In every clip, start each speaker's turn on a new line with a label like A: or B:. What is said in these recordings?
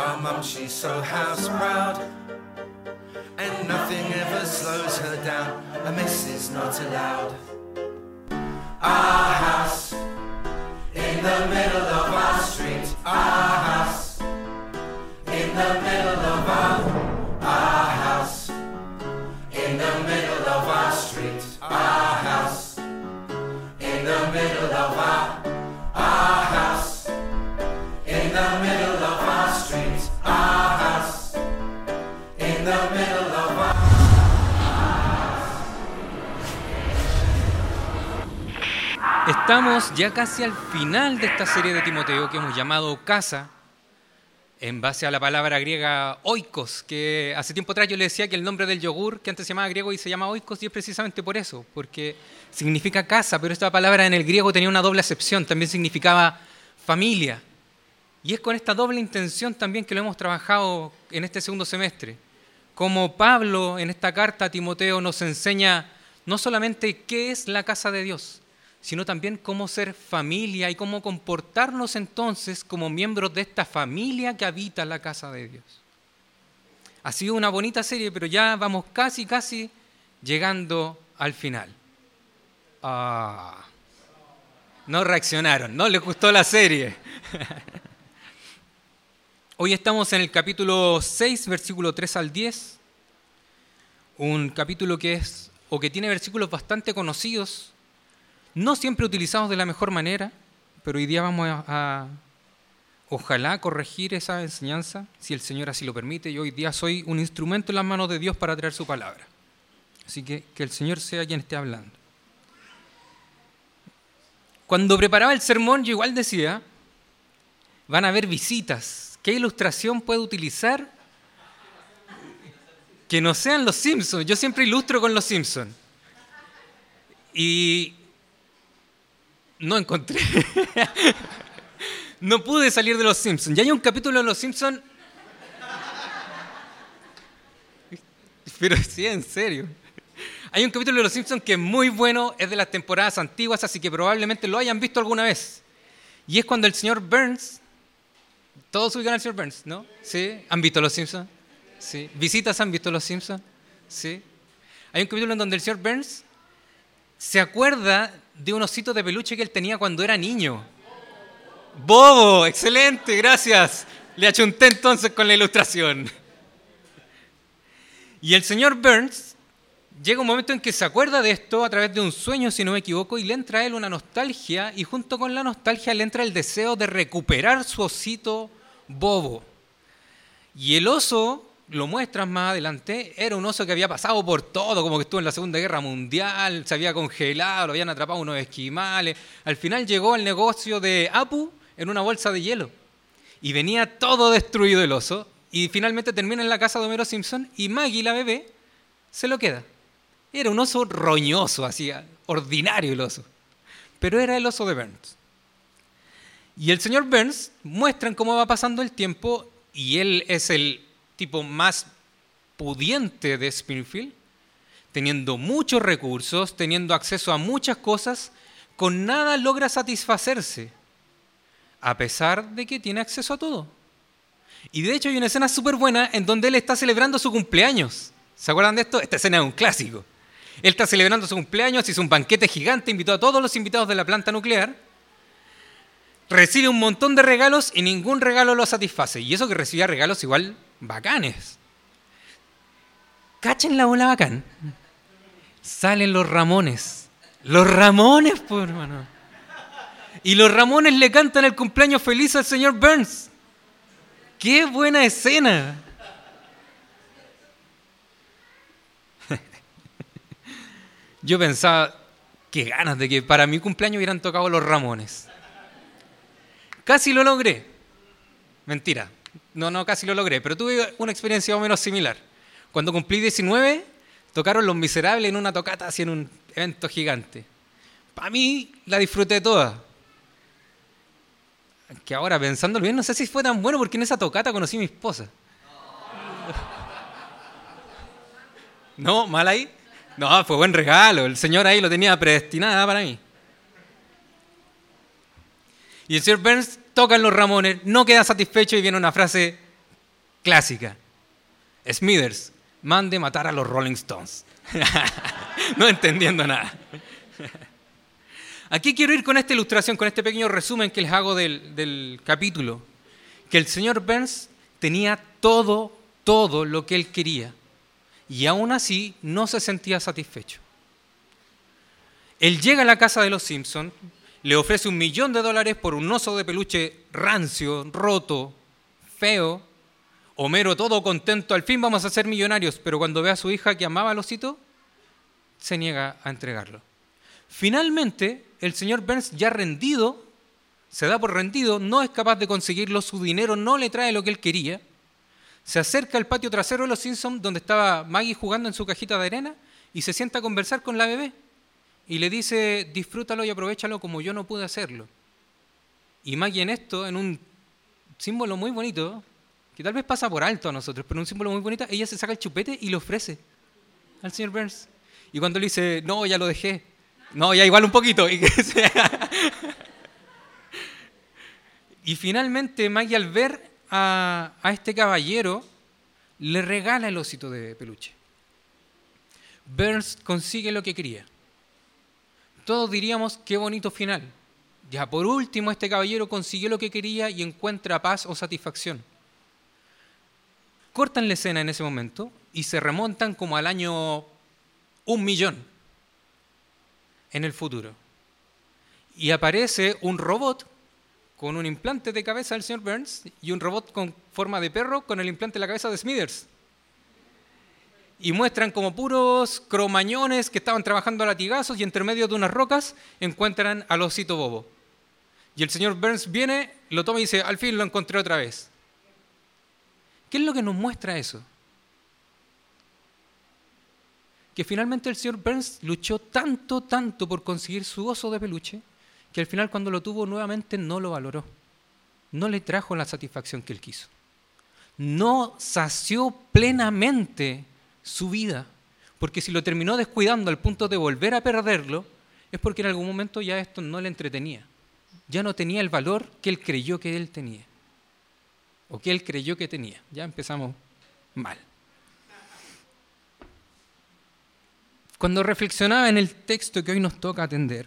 A: Our mum, she's so house proud. And nothing ever slows her down. A miss is not allowed. Our house in the middle of our street. Our house in the middle of
B: Estamos ya casi al final de esta serie de Timoteo que hemos llamado Casa, en base a la palabra griega oikos, que hace tiempo atrás yo le decía que el nombre del yogur, que antes se llamaba griego y se llama oikos, y es precisamente por eso, porque significa casa, pero esta palabra en el griego tenía una doble acepción, también significaba familia. Y es con esta doble intención también que lo hemos trabajado en este segundo semestre. Como Pablo en esta carta a Timoteo nos enseña no solamente qué es la casa de Dios, sino también cómo ser familia y cómo comportarnos entonces como miembros de esta familia que habita la casa de Dios. Ha sido una bonita serie, pero ya vamos casi, casi llegando al final. Ah, no reaccionaron, no les gustó la serie. Hoy estamos en el capítulo 6, versículo 3 al 10, un capítulo que es o que tiene versículos bastante conocidos no siempre utilizados de la mejor manera, pero hoy día vamos a, ojalá corregir esa enseñanza, si el Señor así lo permite. Yo hoy día soy un instrumento en las manos de Dios para traer su palabra. Así que que el Señor sea quien esté hablando. Cuando preparaba el sermón, yo igual decía, van a haber visitas. ¿Qué ilustración puedo utilizar que no sean los Simpsons? Yo siempre ilustro con los Simpsons. Y no encontré. no pude salir de Los Simpsons. Ya hay un capítulo de Los Simpsons. Pero sí, en serio. Hay un capítulo de Los Simpsons que es muy bueno, es de las temporadas antiguas, así que probablemente lo hayan visto alguna vez. Y es cuando el señor Burns, todos ubican al señor Burns, ¿no? ¿Sí? ¿Han visto Los Simpsons? ¿Sí? ¿Visitas han visto Los Simpsons? ¿Sí? Hay un capítulo en donde el señor Burns se acuerda de un osito de peluche que él tenía cuando era niño. Bobo, excelente, gracias. Le achunté entonces con la ilustración. Y el señor Burns llega un momento en que se acuerda de esto a través de un sueño, si no me equivoco, y le entra a él una nostalgia, y junto con la nostalgia le entra el deseo de recuperar su osito bobo. Y el oso lo muestran más adelante, era un oso que había pasado por todo, como que estuvo en la Segunda Guerra Mundial, se había congelado, lo habían atrapado unos esquimales. Al final llegó al negocio de Apu en una bolsa de hielo. Y venía todo destruido el oso. Y finalmente termina en la casa de Homero Simpson y Maggie, la bebé, se lo queda. Era un oso roñoso, así, ordinario el oso. Pero era el oso de Burns. Y el señor Burns muestran cómo va pasando el tiempo y él es el tipo más pudiente de Springfield, teniendo muchos recursos, teniendo acceso a muchas cosas, con nada logra satisfacerse, a pesar de que tiene acceso a todo. Y de hecho hay una escena súper buena en donde él está celebrando su cumpleaños. ¿Se acuerdan de esto? Esta escena es un clásico. Él está celebrando su cumpleaños, hizo un banquete gigante, invitó a todos los invitados de la planta nuclear, recibe un montón de regalos y ningún regalo lo satisface. Y eso que recibía regalos igual bacanes. Cachen la bola bacán. Salen los Ramones. Los Ramones, por hermano. Y los Ramones le cantan el cumpleaños feliz al señor Burns. ¡Qué buena escena! Yo pensaba, qué ganas de que para mi cumpleaños hubieran tocado los Ramones. Casi lo logré. Mentira, No, no, casi lo logré, pero tuve una experiencia más o menos similar. Cuando cumplí 19, tocaron Los Miserables en una tocata, así en un evento gigante. Para mí, la disfruté toda. Que ahora, pensándolo bien, no sé si fue tan bueno porque en esa tocata conocí a mi esposa. ¿No? ¿Mal ahí? No, fue buen regalo. El Señor ahí lo tenía predestinada para mí. Y el señor Burns toca en los Ramones, no queda satisfecho y viene una frase clásica. Smithers, mande matar a los Rolling Stones. no entendiendo nada. Aquí quiero ir con esta ilustración, con este pequeño resumen que les hago del, capítulo. Que el señor Burns tenía todo, todo lo que él quería. Y aún así no se sentía satisfecho. Él llega a la casa de los Simpsons, le ofrece un millón de dólares por un oso de peluche rancio, roto, feo. Homero todo contento, al fin vamos a ser millonarios, pero cuando ve a su hija que amaba al osito, se niega a entregarlo. Finalmente, el señor Burns ya rendido, se da por rendido, no es capaz de conseguirlo, su dinero no le trae lo que él quería, se acerca al patio trasero de los Simpsons donde estaba Maggie jugando en su cajita de arena y se sienta a conversar con la bebé y le dice, disfrútalo y aprovechalo como yo no pude hacerlo. Y Maggie en esto, en un símbolo muy bonito, que tal vez pasa por alto a nosotros, pero un símbolo muy bonito, ella se saca el chupete y lo ofrece al señor Burns. Y cuando le dice, no, ya lo dejé, no, ya igual un poquito. Y, y finalmente Maggie al ver a, a este caballero, le regala el osito de peluche. Burns consigue lo que quería todos diríamos qué bonito final. Ya por último, este caballero consiguió lo que quería y encuentra paz o satisfacción. Cortan la escena en ese momento y se remontan como al año un millón en el futuro. Y aparece un robot con un implante de cabeza del señor Burns y un robot con forma de perro con el implante de la cabeza de Smithers y muestran como puros cromañones que estaban trabajando a latigazos y entre medio de unas rocas encuentran al osito bobo. Y el señor Burns viene, lo toma y dice, al fin lo encontré otra vez. ¿Qué es lo que nos muestra eso? Que finalmente el señor Burns luchó tanto, tanto por conseguir su oso de peluche, que al final cuando lo tuvo nuevamente no lo valoró. No le trajo la satisfacción que él quiso. No sació plenamente su vida. Porque si lo terminó descuidando al punto de volver a perderlo, es porque en algún momento ya esto no le entretenía. Ya no tenía el valor que él creyó que él tenía. O que él creyó que tenía. Ya empezamos mal. Cuando reflexionaba en el texto que hoy nos toca atender,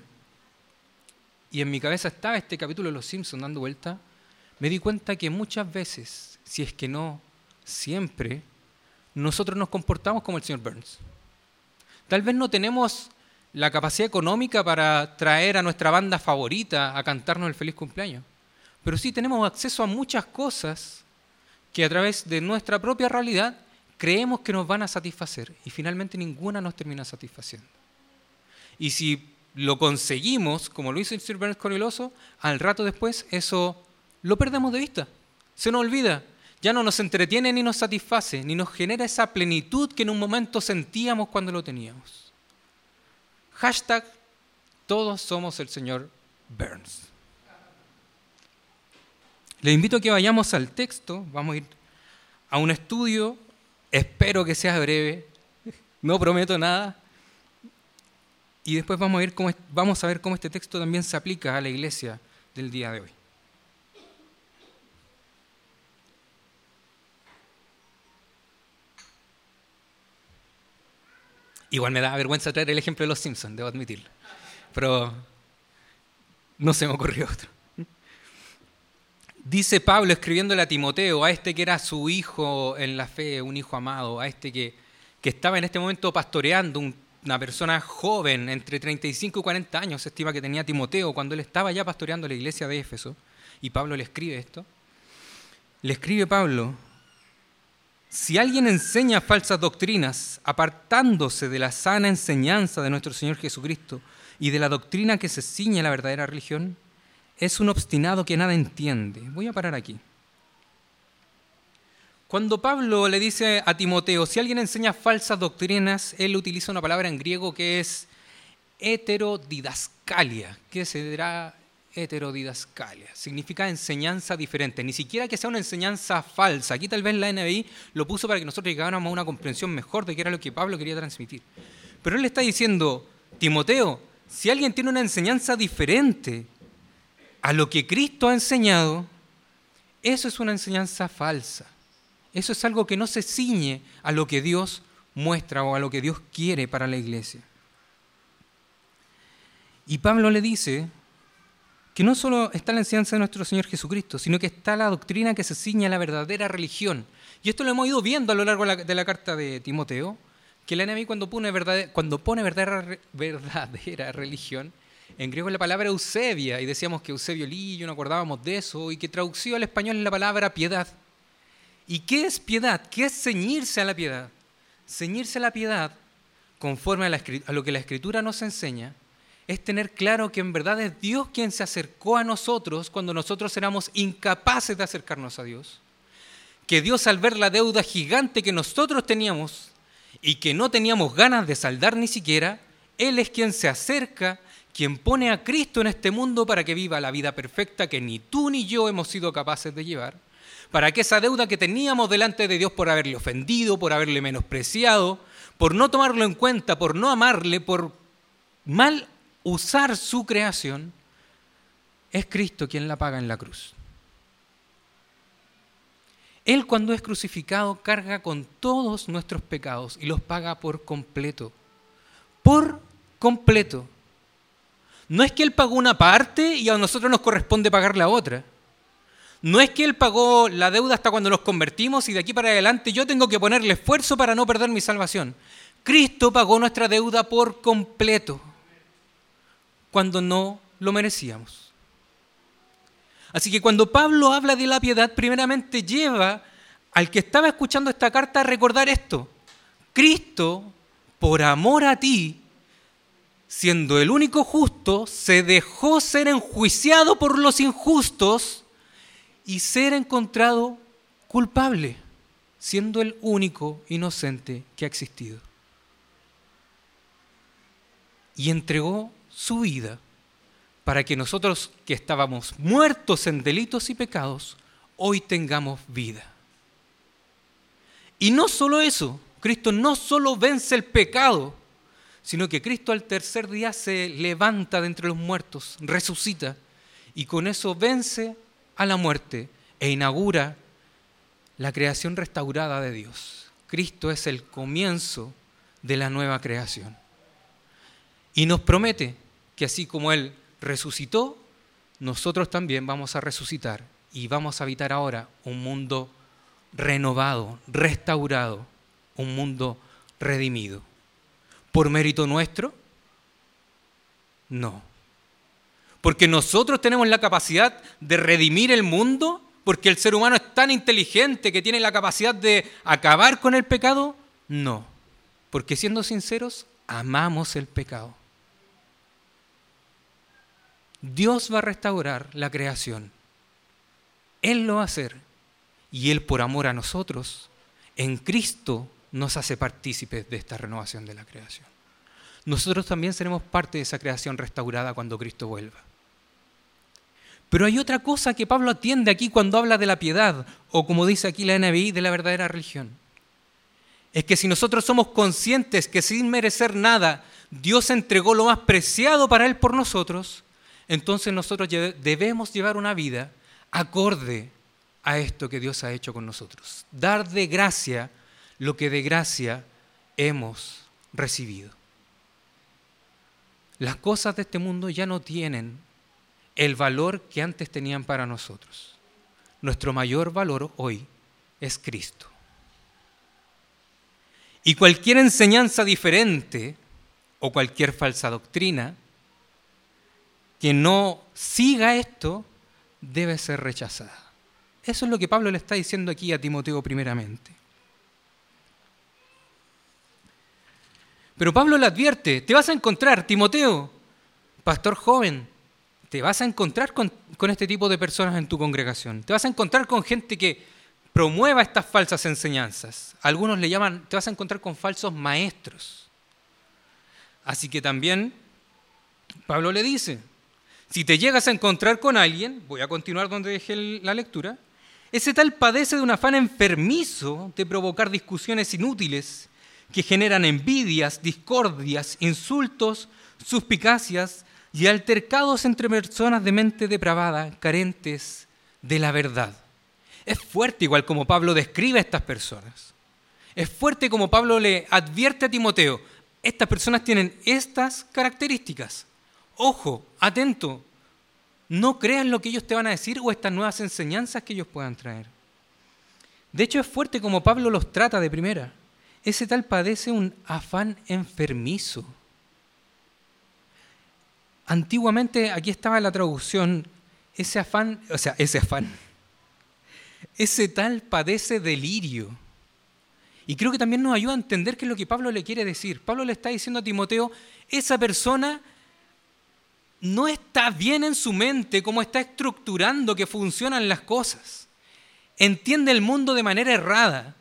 B: y en mi cabeza estaba este capítulo de Los Simpsons dando vuelta, me di cuenta que muchas veces, si es que no siempre, nosotros nos comportamos como el señor Burns. Tal vez no tenemos la capacidad económica para traer a nuestra banda favorita a cantarnos el feliz cumpleaños, pero sí tenemos acceso a muchas cosas que a través de nuestra propia realidad creemos que nos van a satisfacer y finalmente ninguna nos termina satisfaciendo. Y si lo conseguimos, como lo hizo Sir Burns con el oso, al rato después eso lo perdemos de vista, se nos olvida ya no nos entretiene ni nos satisface, ni nos genera esa plenitud que en un momento sentíamos cuando lo teníamos. Hashtag, todos somos el señor Burns. Le invito a que vayamos al texto, vamos a ir a un estudio, espero que sea breve, no prometo nada, y después vamos a, ver cómo, vamos a ver cómo este texto también se aplica a la iglesia del día de hoy. Igual me da vergüenza traer el ejemplo de los Simpsons, debo admitirlo. Pero no se me ocurrió otro. Dice Pablo escribiéndole a Timoteo, a este que era su hijo en la fe, un hijo amado, a este que, que estaba en este momento pastoreando, una persona joven, entre 35 y 40 años, se estima que tenía Timoteo, cuando él estaba ya pastoreando la iglesia de Éfeso, y Pablo le escribe esto. Le escribe Pablo, si alguien enseña falsas doctrinas, apartándose de la sana enseñanza de nuestro Señor Jesucristo y de la doctrina que se ciñe a la verdadera religión, es un obstinado que nada entiende. Voy a parar aquí. Cuando Pablo le dice a Timoteo, si alguien enseña falsas doctrinas, él utiliza una palabra en griego que es heterodidascalia. ¿Qué será heterodidascalia? Significa enseñanza diferente, ni siquiera que sea una enseñanza falsa. Aquí tal vez la NBI lo puso para que nosotros llegáramos a una comprensión mejor de qué era lo que Pablo quería transmitir. Pero él le está diciendo, Timoteo, si alguien tiene una enseñanza diferente a lo que Cristo ha enseñado, eso es una enseñanza falsa. Eso es algo que no se ciñe a lo que Dios muestra o a lo que Dios quiere para la iglesia. Y Pablo le dice que no solo está la enseñanza de nuestro Señor Jesucristo, sino que está la doctrina que se ciña a la verdadera religión. Y esto lo hemos ido viendo a lo largo de la, carta de Timoteo, que el enemigo cuando pone, cuando pone verdadera, verdadera religión, en griego es la palabra Eusebia, y decíamos que Eusebio Lillo, no acordábamos de eso, y que traducido al español es la palabra piedad. ¿Y qué es piedad? ¿Qué es ceñirse a la piedad? Ceñirse a la piedad, conforme a lo que la Escritura nos enseña, es tener claro que en verdad es Dios quien se acercó a nosotros cuando nosotros éramos incapaces de acercarnos a Dios. Que Dios al ver la deuda gigante que nosotros teníamos y que no teníamos ganas de saldar ni siquiera, Él es quien se acerca, quien pone a Cristo en este mundo para que viva la vida perfecta que ni tú ni yo hemos sido capaces de llevar para que esa deuda que teníamos delante de Dios por haberle ofendido, por haberle menospreciado, por no tomarlo en cuenta, por no amarle, por mal usar su creación, es Cristo quien la paga en la cruz. Él cuando es crucificado carga con todos nuestros pecados y los paga por completo. Por completo. No es que Él pagó una parte y a nosotros nos corresponde pagar la otra. No es que Él pagó la deuda hasta cuando nos convertimos y de aquí para adelante yo tengo que ponerle esfuerzo para no perder mi salvación. Cristo pagó nuestra deuda por completo cuando no lo merecíamos. Así que cuando Pablo habla de la piedad, primeramente lleva al que estaba escuchando esta carta a recordar esto. Cristo, por amor a ti, siendo el único justo, se dejó ser enjuiciado por los injustos y ser encontrado culpable, siendo el único inocente que ha existido. Y entregó su vida para que nosotros que estábamos muertos en delitos y pecados, hoy tengamos vida. Y no solo eso, Cristo no solo vence el pecado, sino que Cristo al tercer día se levanta de entre los muertos, resucita, y con eso vence a la muerte e inaugura la creación restaurada de Dios. Cristo es el comienzo de la nueva creación. Y nos promete que así como Él resucitó, nosotros también vamos a resucitar y vamos a habitar ahora un mundo renovado, restaurado, un mundo redimido. ¿Por mérito nuestro? No porque nosotros tenemos la capacidad de redimir el mundo, porque el ser humano es tan inteligente que tiene la capacidad de acabar con el pecado. No, porque siendo sinceros, amamos el pecado. Dios va a restaurar la creación. Él lo va a hacer. Y Él por amor a nosotros, en Cristo, nos hace partícipes de esta renovación de la creación. Nosotros también seremos parte de esa creación restaurada cuando Cristo vuelva. Pero hay otra cosa que Pablo atiende aquí cuando habla de la piedad, o como dice aquí la NBI, de la verdadera religión. Es que si nosotros somos conscientes que sin merecer nada Dios entregó lo más preciado para Él por nosotros, entonces nosotros debemos llevar una vida acorde a esto que Dios ha hecho con nosotros. Dar de gracia lo que de gracia hemos recibido. Las cosas de este mundo ya no tienen el valor que antes tenían para nosotros. Nuestro mayor valor hoy es Cristo. Y cualquier enseñanza diferente o cualquier falsa doctrina que no siga esto debe ser rechazada. Eso es lo que Pablo le está diciendo aquí a Timoteo primeramente. Pero Pablo le advierte, te vas a encontrar, Timoteo, pastor joven, te vas a encontrar con, este tipo de personas en tu congregación. Te vas a encontrar con gente que promueva estas falsas enseñanzas. Algunos le llaman, te vas a encontrar con falsos maestros. Así que también Pablo le dice, si te llegas a encontrar con alguien, voy a continuar donde dejé la lectura, ese tal padece de un afán enfermizo de provocar discusiones inútiles que generan envidias, discordias, insultos, suspicacias y altercados entre personas de mente depravada, carentes de la verdad. Es fuerte igual como Pablo describe a estas personas. Es fuerte como Pablo le advierte a Timoteo, estas personas tienen estas características. Ojo, atento, no creas lo que ellos te van a decir o estas nuevas enseñanzas que ellos puedan traer. De hecho, es fuerte como Pablo los trata de primera. Ese tal padece un afán enfermizo. Antiguamente, aquí estaba la traducción, ese afán, o sea, ese afán, ese tal padece delirio. Y creo que también nos ayuda a entender qué es lo que Pablo le quiere decir. Pablo le está diciendo a Timoteo, esa persona no está bien en su mente cómo está estructurando que funcionan las cosas. Entiende el mundo de manera errada.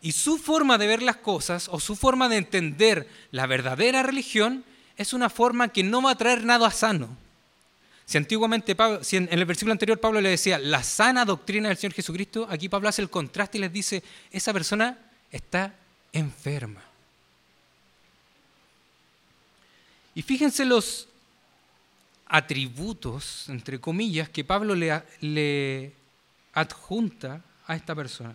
B: Y su forma de ver las cosas o su forma de entender la verdadera religión es una forma que no va a traer nada sano. Si antiguamente, en, el versículo anterior Pablo le decía la sana doctrina del Señor Jesucristo, aquí Pablo hace el contraste y les dice, esa persona está enferma. Y fíjense los atributos, entre comillas, que Pablo le, adjunta a esta persona.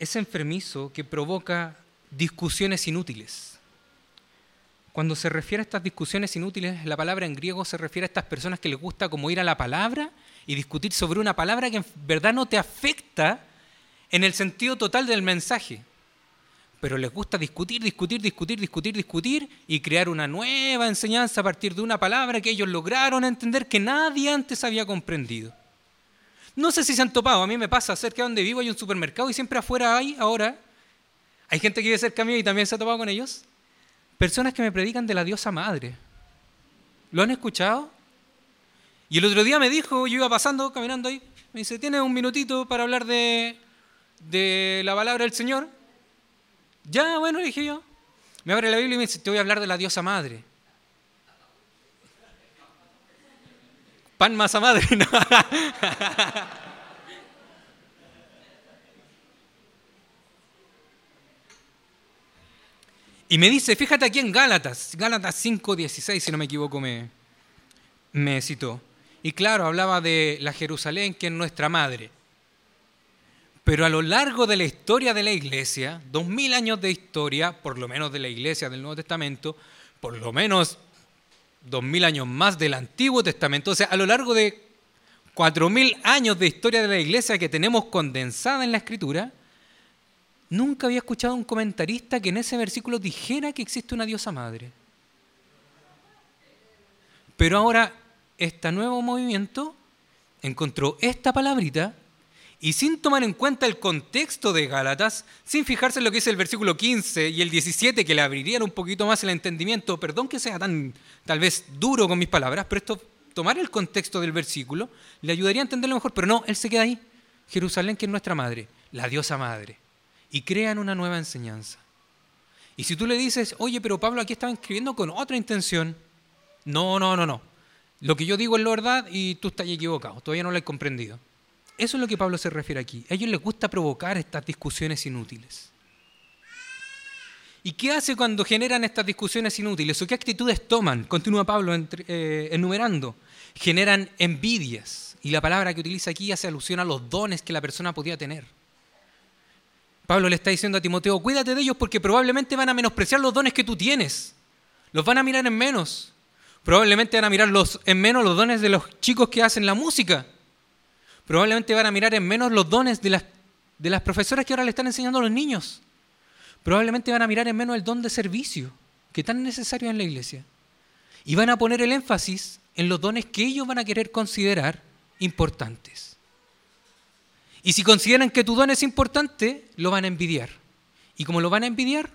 B: Es enfermizo que provoca discusiones inútiles. Cuando se refiere a estas discusiones inútiles, la palabra en griego se refiere a estas personas que les gusta como ir a la palabra y discutir sobre una palabra que en verdad no te afecta en el sentido total del mensaje. Pero les gusta discutir, discutir, discutir, discutir, discutir y crear una nueva enseñanza a partir de una palabra que ellos lograron entender que nadie antes había comprendido. No sé si se han topado, a mí me pasa cerca de donde vivo hay un supermercado y siempre afuera hay ahora hay gente que vive cerca mío y también se ha topado con ellos. Personas que me predican de la diosa madre. ¿Lo han escuchado? Y el otro día me dijo, yo iba pasando, caminando ahí, me dice, ¿tienes un minutito para hablar de, de la palabra del Señor? Ya, bueno, dije yo. Me abre la Biblia y me dice, te voy a hablar de la diosa madre. Pan masa madre. No. Y me dice, fíjate aquí en Gálatas, Gálatas 5.16, si no me equivoco, me, me citó. Y claro, hablaba de la Jerusalén, que es nuestra madre. Pero a lo largo de la historia de la iglesia, dos mil años de historia, por lo menos de la iglesia del Nuevo Testamento, por lo menos dos mil años más del Antiguo Testamento, o sea, a lo largo de cuatro mil años de historia de la iglesia que tenemos condensada en la Escritura, Nunca había escuchado un comentarista que en ese versículo dijera que existe una diosa madre. Pero ahora este nuevo movimiento encontró esta palabrita y sin tomar en cuenta el contexto de Gálatas, sin fijarse en lo que dice el versículo 15 y el 17, que le abrirían un poquito más el entendimiento, perdón que sea tan tal vez duro con mis palabras, pero esto, tomar el contexto del versículo, le ayudaría a entenderlo mejor, pero no, él se queda ahí. Jerusalén, que es nuestra madre, la diosa madre y crean una nueva enseñanza. Y si tú le dices, oye, pero Pablo aquí estaba escribiendo con otra intención, no, no, no, no. Lo que yo digo es la verdad y tú estás equivocado, todavía no lo he comprendido. Eso es lo que Pablo se refiere aquí. A ellos les gusta provocar estas discusiones inútiles. ¿Y qué hace cuando generan estas discusiones inútiles? ¿O qué actitudes toman? Continúa Pablo eh, enumerando. Generan envidias. Y la palabra que utiliza aquí hace alusión a los dones que la persona podía tener. Pablo le está diciendo a Timoteo, cuídate de ellos porque probablemente van a menospreciar los dones que tú tienes. Los van a mirar en menos. Probablemente van a mirar los, en menos los dones de los chicos que hacen la música. Probablemente van a mirar en menos los dones de las, de las profesoras que ahora le están enseñando a los niños. Probablemente van a mirar en menos el don de servicio, que tan necesario en la iglesia. Y van a poner el énfasis en los dones que ellos van a querer considerar importantes. Y si consideran que tu don es importante, lo van a envidiar. Y como lo van a envidiar,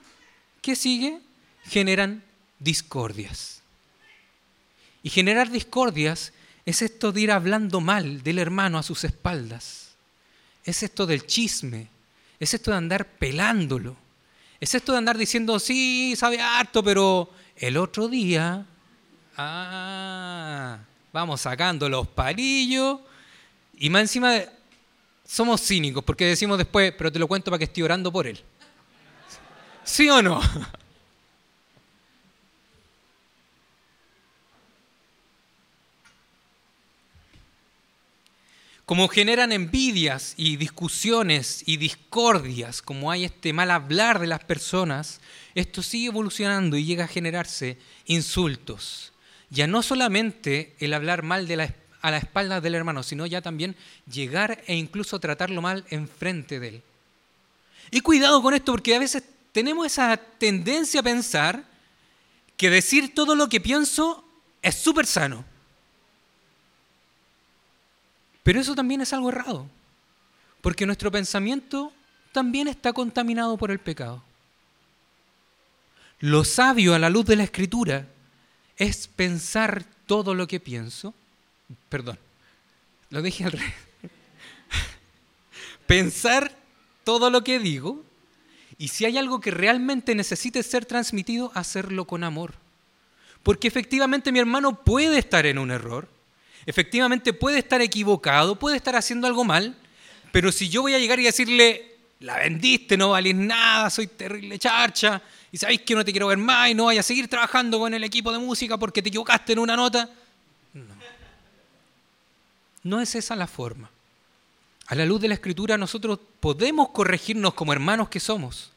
B: ¿qué sigue? Generan discordias. Y generar discordias Es esto de ir hablando mal del hermano a sus espaldas. Es esto del chisme. Es esto de andar pelándolo. Es esto de andar diciendo, sí, sabe harto, pero el otro día, ah, vamos sacando los palillos y más encima somos cínicos porque decimos después, pero te lo cuento para que estoy orando por él. ¿Sí o no? Como generan envidias y discusiones y discordias, como hay este mal hablar de las personas, esto sigue evolucionando y llega a generarse insultos. Ya no solamente el hablar mal a la espalda del hermano, sino ya también llegar e incluso tratarlo mal enfrente de él. Y cuidado con esto porque a veces tenemos esa tendencia a pensar que decir todo lo que pienso es súper sano. Pero eso también es algo errado, porque nuestro pensamiento también está contaminado por el pecado. Lo sabio a la luz de la escritura es pensar todo lo que pienso. Perdón, lo dije al revés. pensar todo lo que digo y si hay algo que realmente necesite ser transmitido, hacerlo con amor. Porque efectivamente mi hermano puede estar en un error, efectivamente puede estar equivocado, puede estar haciendo algo mal, pero si yo voy a llegar y decirle, la vendiste, no valís nada, soy terrible charcha, y sabéis que no te quiero ver más y no vayas a seguir trabajando con el equipo de música porque te equivocaste en una nota. No. No es esa la forma. A la luz de la escritura nosotros podemos corregirnos como hermanos que somos,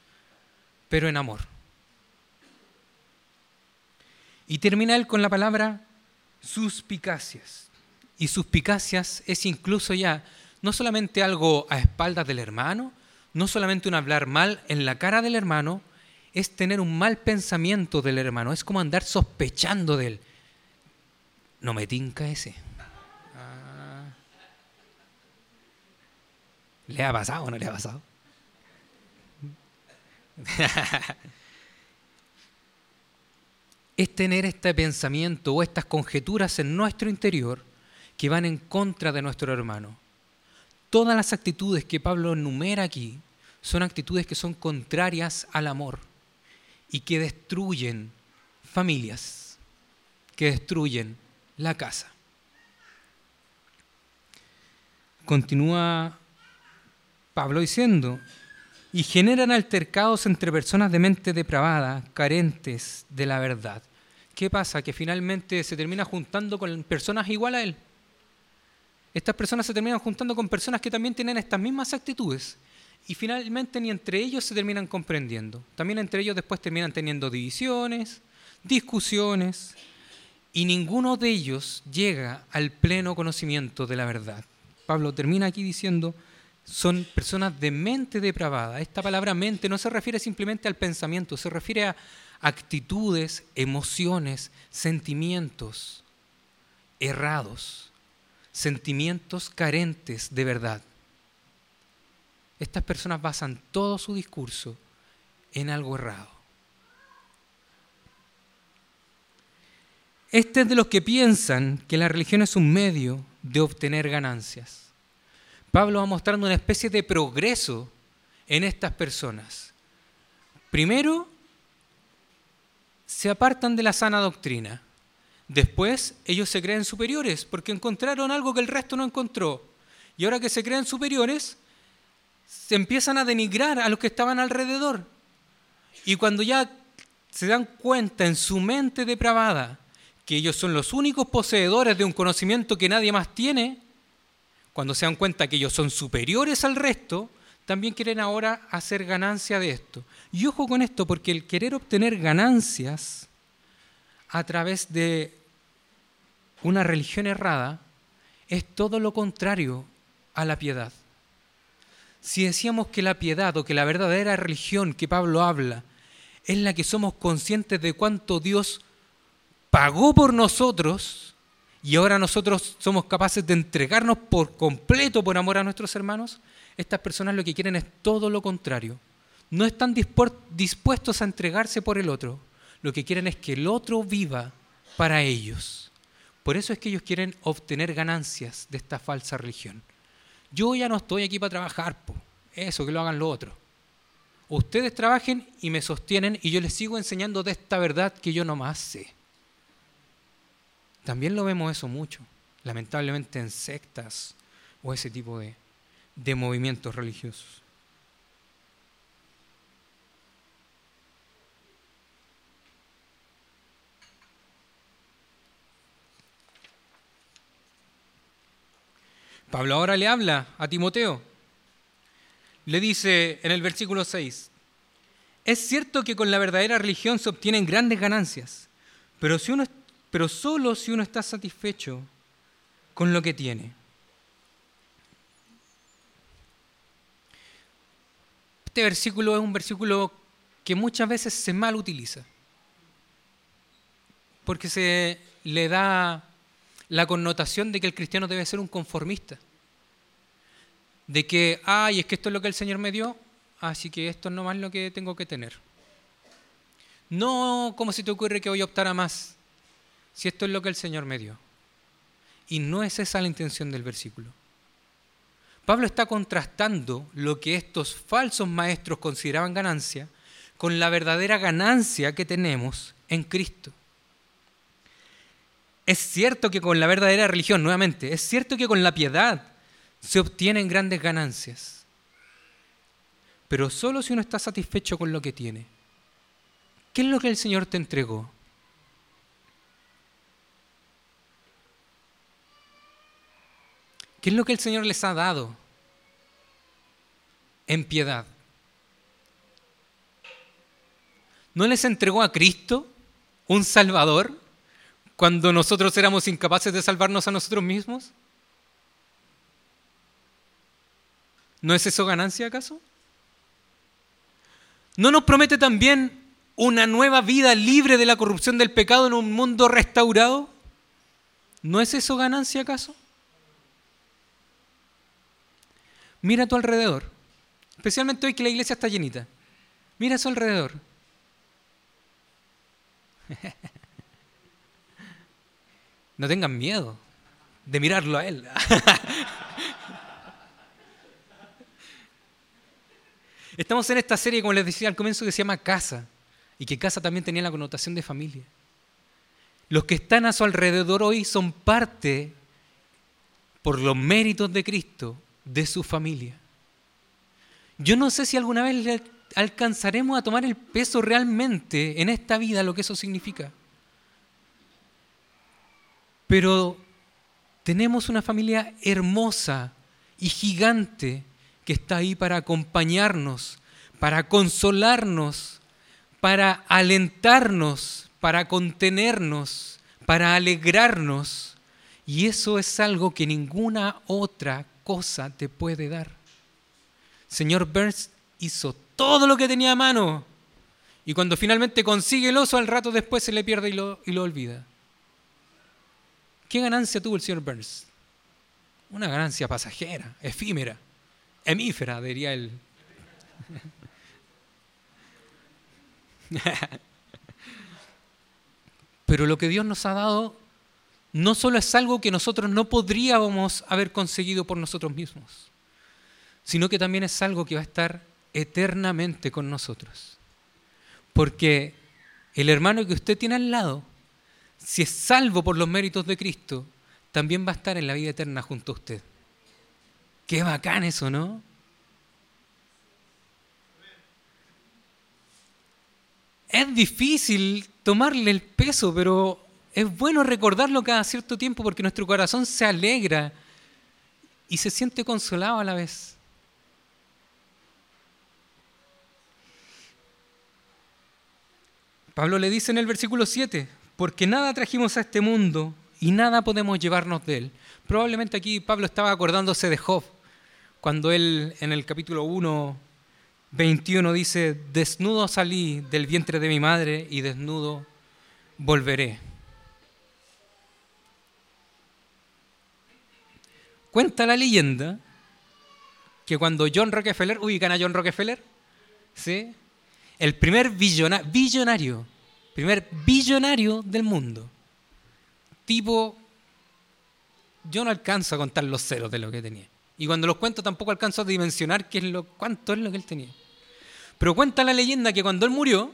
B: pero en amor. Y termina él con la palabra suspicacias. Y suspicacias es incluso ya no solamente algo a espaldas del hermano, no solamente un hablar mal en la cara del hermano, es tener un mal pensamiento del hermano, es como andar sospechando de él. No me tinca ese. Ah. ¿Le ha pasado o no le ha pasado? es tener este pensamiento o estas conjeturas en nuestro interior que van en contra de nuestro hermano. Todas las actitudes que Pablo enumera aquí son actitudes que son contrarias al amor y que destruyen familias, que destruyen la casa. Continúa Pablo diciendo, y generan altercados entre personas de mente depravada, carentes de la verdad. ¿Qué pasa? Que finalmente se termina juntando con personas igual a él estas personas se terminan juntando con personas que también tienen estas mismas actitudes y finalmente ni entre ellos se terminan comprendiendo. También entre ellos después terminan teniendo divisiones, discusiones y ninguno de ellos llega al pleno conocimiento de la verdad. Pablo termina aquí diciendo, son personas de mente depravada. Esta palabra mente no se refiere simplemente al pensamiento, se refiere a actitudes, emociones, sentimientos errados sentimientos carentes de verdad. Estas personas basan todo su discurso en algo errado. Este es de los que piensan que la religión es un medio de obtener ganancias. Pablo va mostrando una especie de progreso en estas personas. Primero, se apartan de la sana doctrina. Después ellos se creen superiores porque encontraron algo que el resto no encontró. Y ahora que se creen superiores, se empiezan a denigrar a los que estaban alrededor. Y cuando ya se dan cuenta en su mente depravada que ellos son los únicos poseedores de un conocimiento que nadie más tiene, cuando se dan cuenta que ellos son superiores al resto, también quieren ahora hacer ganancia de esto. Y ojo con esto, porque el querer obtener ganancias a través de una religión errada es todo lo contrario a la piedad. Si decíamos que la piedad o que la verdadera religión que Pablo habla es la que somos conscientes de cuánto Dios pagó por nosotros y ahora nosotros somos capaces de entregarnos por completo por amor a nuestros hermanos, estas personas lo que quieren es todo lo contrario. No están dispuestos a entregarse por el otro. Lo que quieren es que el otro viva para ellos Por eso es que ellos quieren obtener ganancias de esta falsa religión. Yo ya no estoy aquí para trabajar, po. eso que lo hagan los otros. Ustedes trabajen y me sostienen y yo les sigo enseñando de esta verdad que yo nomás sé. También lo vemos eso mucho, lamentablemente en sectas o ese tipo de, de movimientos religiosos. Pablo ahora le habla a Timoteo. Le dice en el versículo 6, es cierto que con la verdadera religión se obtienen grandes ganancias, pero, pero solo si uno está satisfecho con lo que tiene. Este versículo es un versículo que muchas veces se mal utiliza, porque se le da la connotación de que el cristiano debe ser un conformista. De que, ay, es que esto es lo que el Señor me dio, así que esto es nomás lo que tengo que tener. No como si te ocurre que voy a optar a más, si esto es lo que el Señor me dio. Y no es esa la intención del versículo. Pablo está contrastando lo que estos falsos maestros consideraban ganancia con la verdadera ganancia que tenemos en Cristo. Es cierto que con la verdadera religión, nuevamente, es cierto que con la piedad se obtienen grandes ganancias, pero solo si uno está satisfecho con lo que tiene. ¿Qué es lo que el Señor te entregó? ¿Qué es lo que el Señor les ha dado en piedad? ¿No les entregó a Cristo, un Salvador? Cuando nosotros éramos incapaces de salvarnos a nosotros mismos? ¿No es eso ganancia acaso? ¿No nos promete también una nueva vida libre de la corrupción del pecado en un mundo restaurado? ¿No es eso ganancia acaso? Mira a tu alrededor, especialmente hoy que la iglesia está llenita. Mira a su alrededor. No tengan miedo de mirarlo a Él. Estamos en esta serie, como les decía al comienzo, que se llama Casa, y que casa también tenía la connotación de familia. Los que están a su alrededor hoy son parte, por los méritos de Cristo, de su familia. Yo no sé si alguna vez alcanzaremos a tomar el peso realmente en esta vida, lo que eso significa. Pero tenemos una familia hermosa y gigante que está ahí para acompañarnos, para consolarnos, para alentarnos, para contenernos, para alegrarnos. Y eso es algo que ninguna otra cosa te puede dar. Señor Burns hizo todo lo que tenía a mano. Y cuando finalmente consigue el oso, al rato después se le pierde y lo, y lo olvida. ¿Qué ganancia tuvo el señor Burns? Una ganancia pasajera, efímera, hemífera, diría él. Pero lo que Dios nos ha dado no solo es algo que nosotros no podríamos haber conseguido por nosotros mismos, sino que también es algo que va a estar eternamente con nosotros. Porque el hermano que usted tiene al lado si es salvo por los méritos de Cristo, también va a estar en la vida eterna junto a usted. Qué bacán eso, ¿no? Es difícil tomarle el peso, pero es bueno recordarlo cada cierto tiempo porque nuestro corazón se alegra y se siente consolado a la vez. Pablo le dice en el versículo 7, porque nada trajimos a este mundo y nada podemos llevarnos de él. Probablemente aquí Pablo estaba acordándose de Job, cuando él en el capítulo 1, 21 dice, desnudo salí del vientre de mi madre y desnudo volveré. Cuenta la leyenda que cuando John Rockefeller, ubican a John Rockefeller, ¿sí? el primer billonario primer billonario del mundo. Tipo yo no alcanzo a contar los ceros de lo que tenía. Y cuando los cuento tampoco alcanzo a dimensionar qué es lo, cuánto es lo que él tenía. Pero cuenta la leyenda que cuando él murió,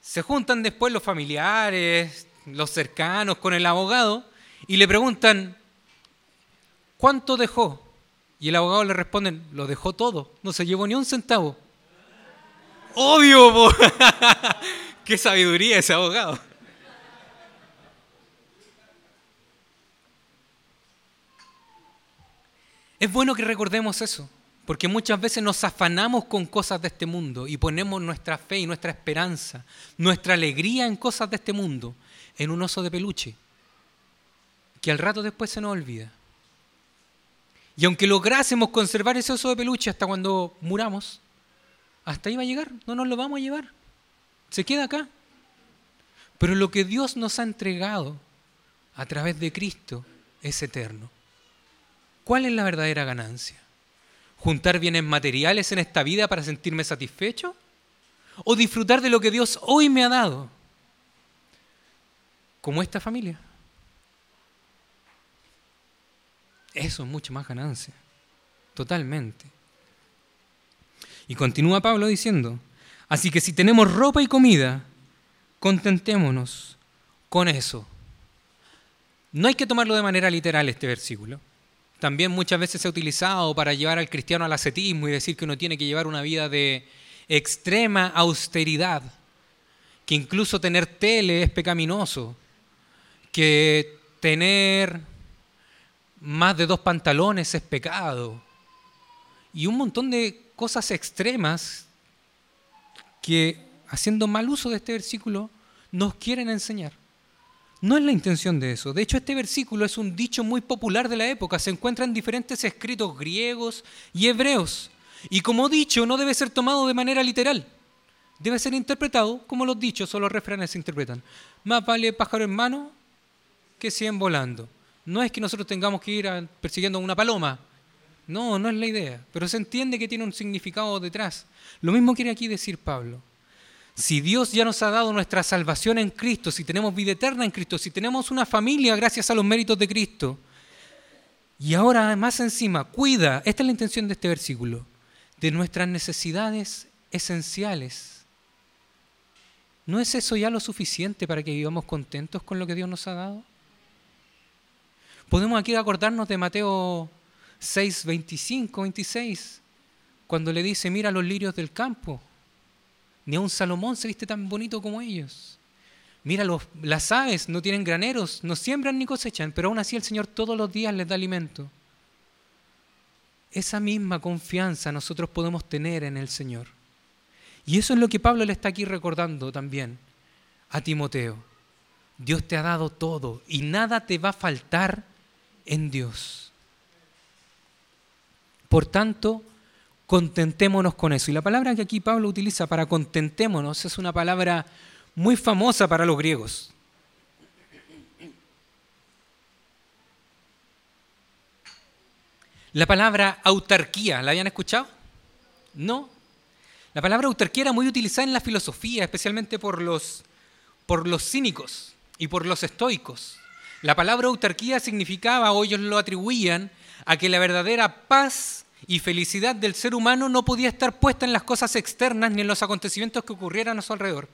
B: se juntan después los familiares, los cercanos con el abogado y le preguntan, ¿cuánto dejó? Y el abogado le responde, lo dejó todo, no se llevó ni un centavo. Obvio, qué sabiduría ese abogado. Es bueno que recordemos eso, porque muchas veces nos afanamos con cosas de este mundo y ponemos nuestra fe y nuestra esperanza, nuestra alegría en cosas de este mundo, en un oso de peluche, que al rato después se nos olvida. Y aunque lográsemos conservar ese oso de peluche hasta cuando muramos, hasta ahí va a llegar, no nos lo vamos a llevar, se queda acá. Pero lo que Dios nos ha entregado a través de Cristo es eterno. ¿Cuál es la verdadera ganancia? ¿Juntar bienes materiales en esta vida para sentirme satisfecho? ¿O disfrutar de lo que Dios hoy me ha dado? Como esta familia. Eso es mucho más ganancia. Totalmente. Y continúa Pablo diciendo, así que si tenemos ropa y comida, contentémonos con eso. No hay que tomarlo de manera literal este versículo también muchas veces se ha utilizado para llevar al cristiano al ascetismo y decir que uno tiene que llevar una vida de extrema austeridad, que incluso tener tele es pecaminoso, que tener más de dos pantalones es pecado, y un montón de cosas extremas que, haciendo mal uso de este versículo, nos quieren enseñar. No es la intención de eso. De hecho, este versículo es un dicho muy popular de la época. Se encuentra en diferentes escritos griegos y hebreos. Y como dicho, no debe ser tomado de manera literal. Debe ser interpretado como los dichos o los refranes se interpretan. Más vale pájaro en mano que cien volando. No es que nosotros tengamos que ir persiguiendo una paloma. No, no es la idea. Pero se entiende que tiene un significado detrás. Lo mismo quiere aquí decir Pablo. Si Dios ya nos ha dado nuestra salvación en Cristo, si tenemos vida eterna en Cristo, si tenemos una familia gracias a los méritos de Cristo, y ahora más encima, cuida, esta es la intención de este versículo, de nuestras necesidades esenciales. ¿No es eso ya lo suficiente para que vivamos contentos con lo que Dios nos ha dado? Podemos aquí acordarnos de Mateo 6, 25, 26, cuando le dice, mira los lirios del campo, ni a un Salomón se viste tan bonito como ellos. Mira, las aves no tienen graneros, no siembran ni cosechan, pero aún así el Señor todos los días les da alimento. Esa misma confianza nosotros podemos tener en el Señor. Y eso es lo que Pablo le está aquí recordando también a Timoteo. Dios te ha dado todo y nada te va a faltar en Dios. Por tanto, contentémonos con eso. Y la palabra que aquí Pablo utiliza para contentémonos es una palabra muy famosa para los griegos. La palabra autarquía, ¿la habían escuchado? No. La palabra autarquía era muy utilizada en la filosofía, especialmente por los, por los cínicos y por los estoicos. La palabra autarquía significaba, o ellos lo atribuían, a que la verdadera paz y felicidad del ser humano no podía estar puesta en las cosas externas ni en los acontecimientos que ocurrieran a su alrededor,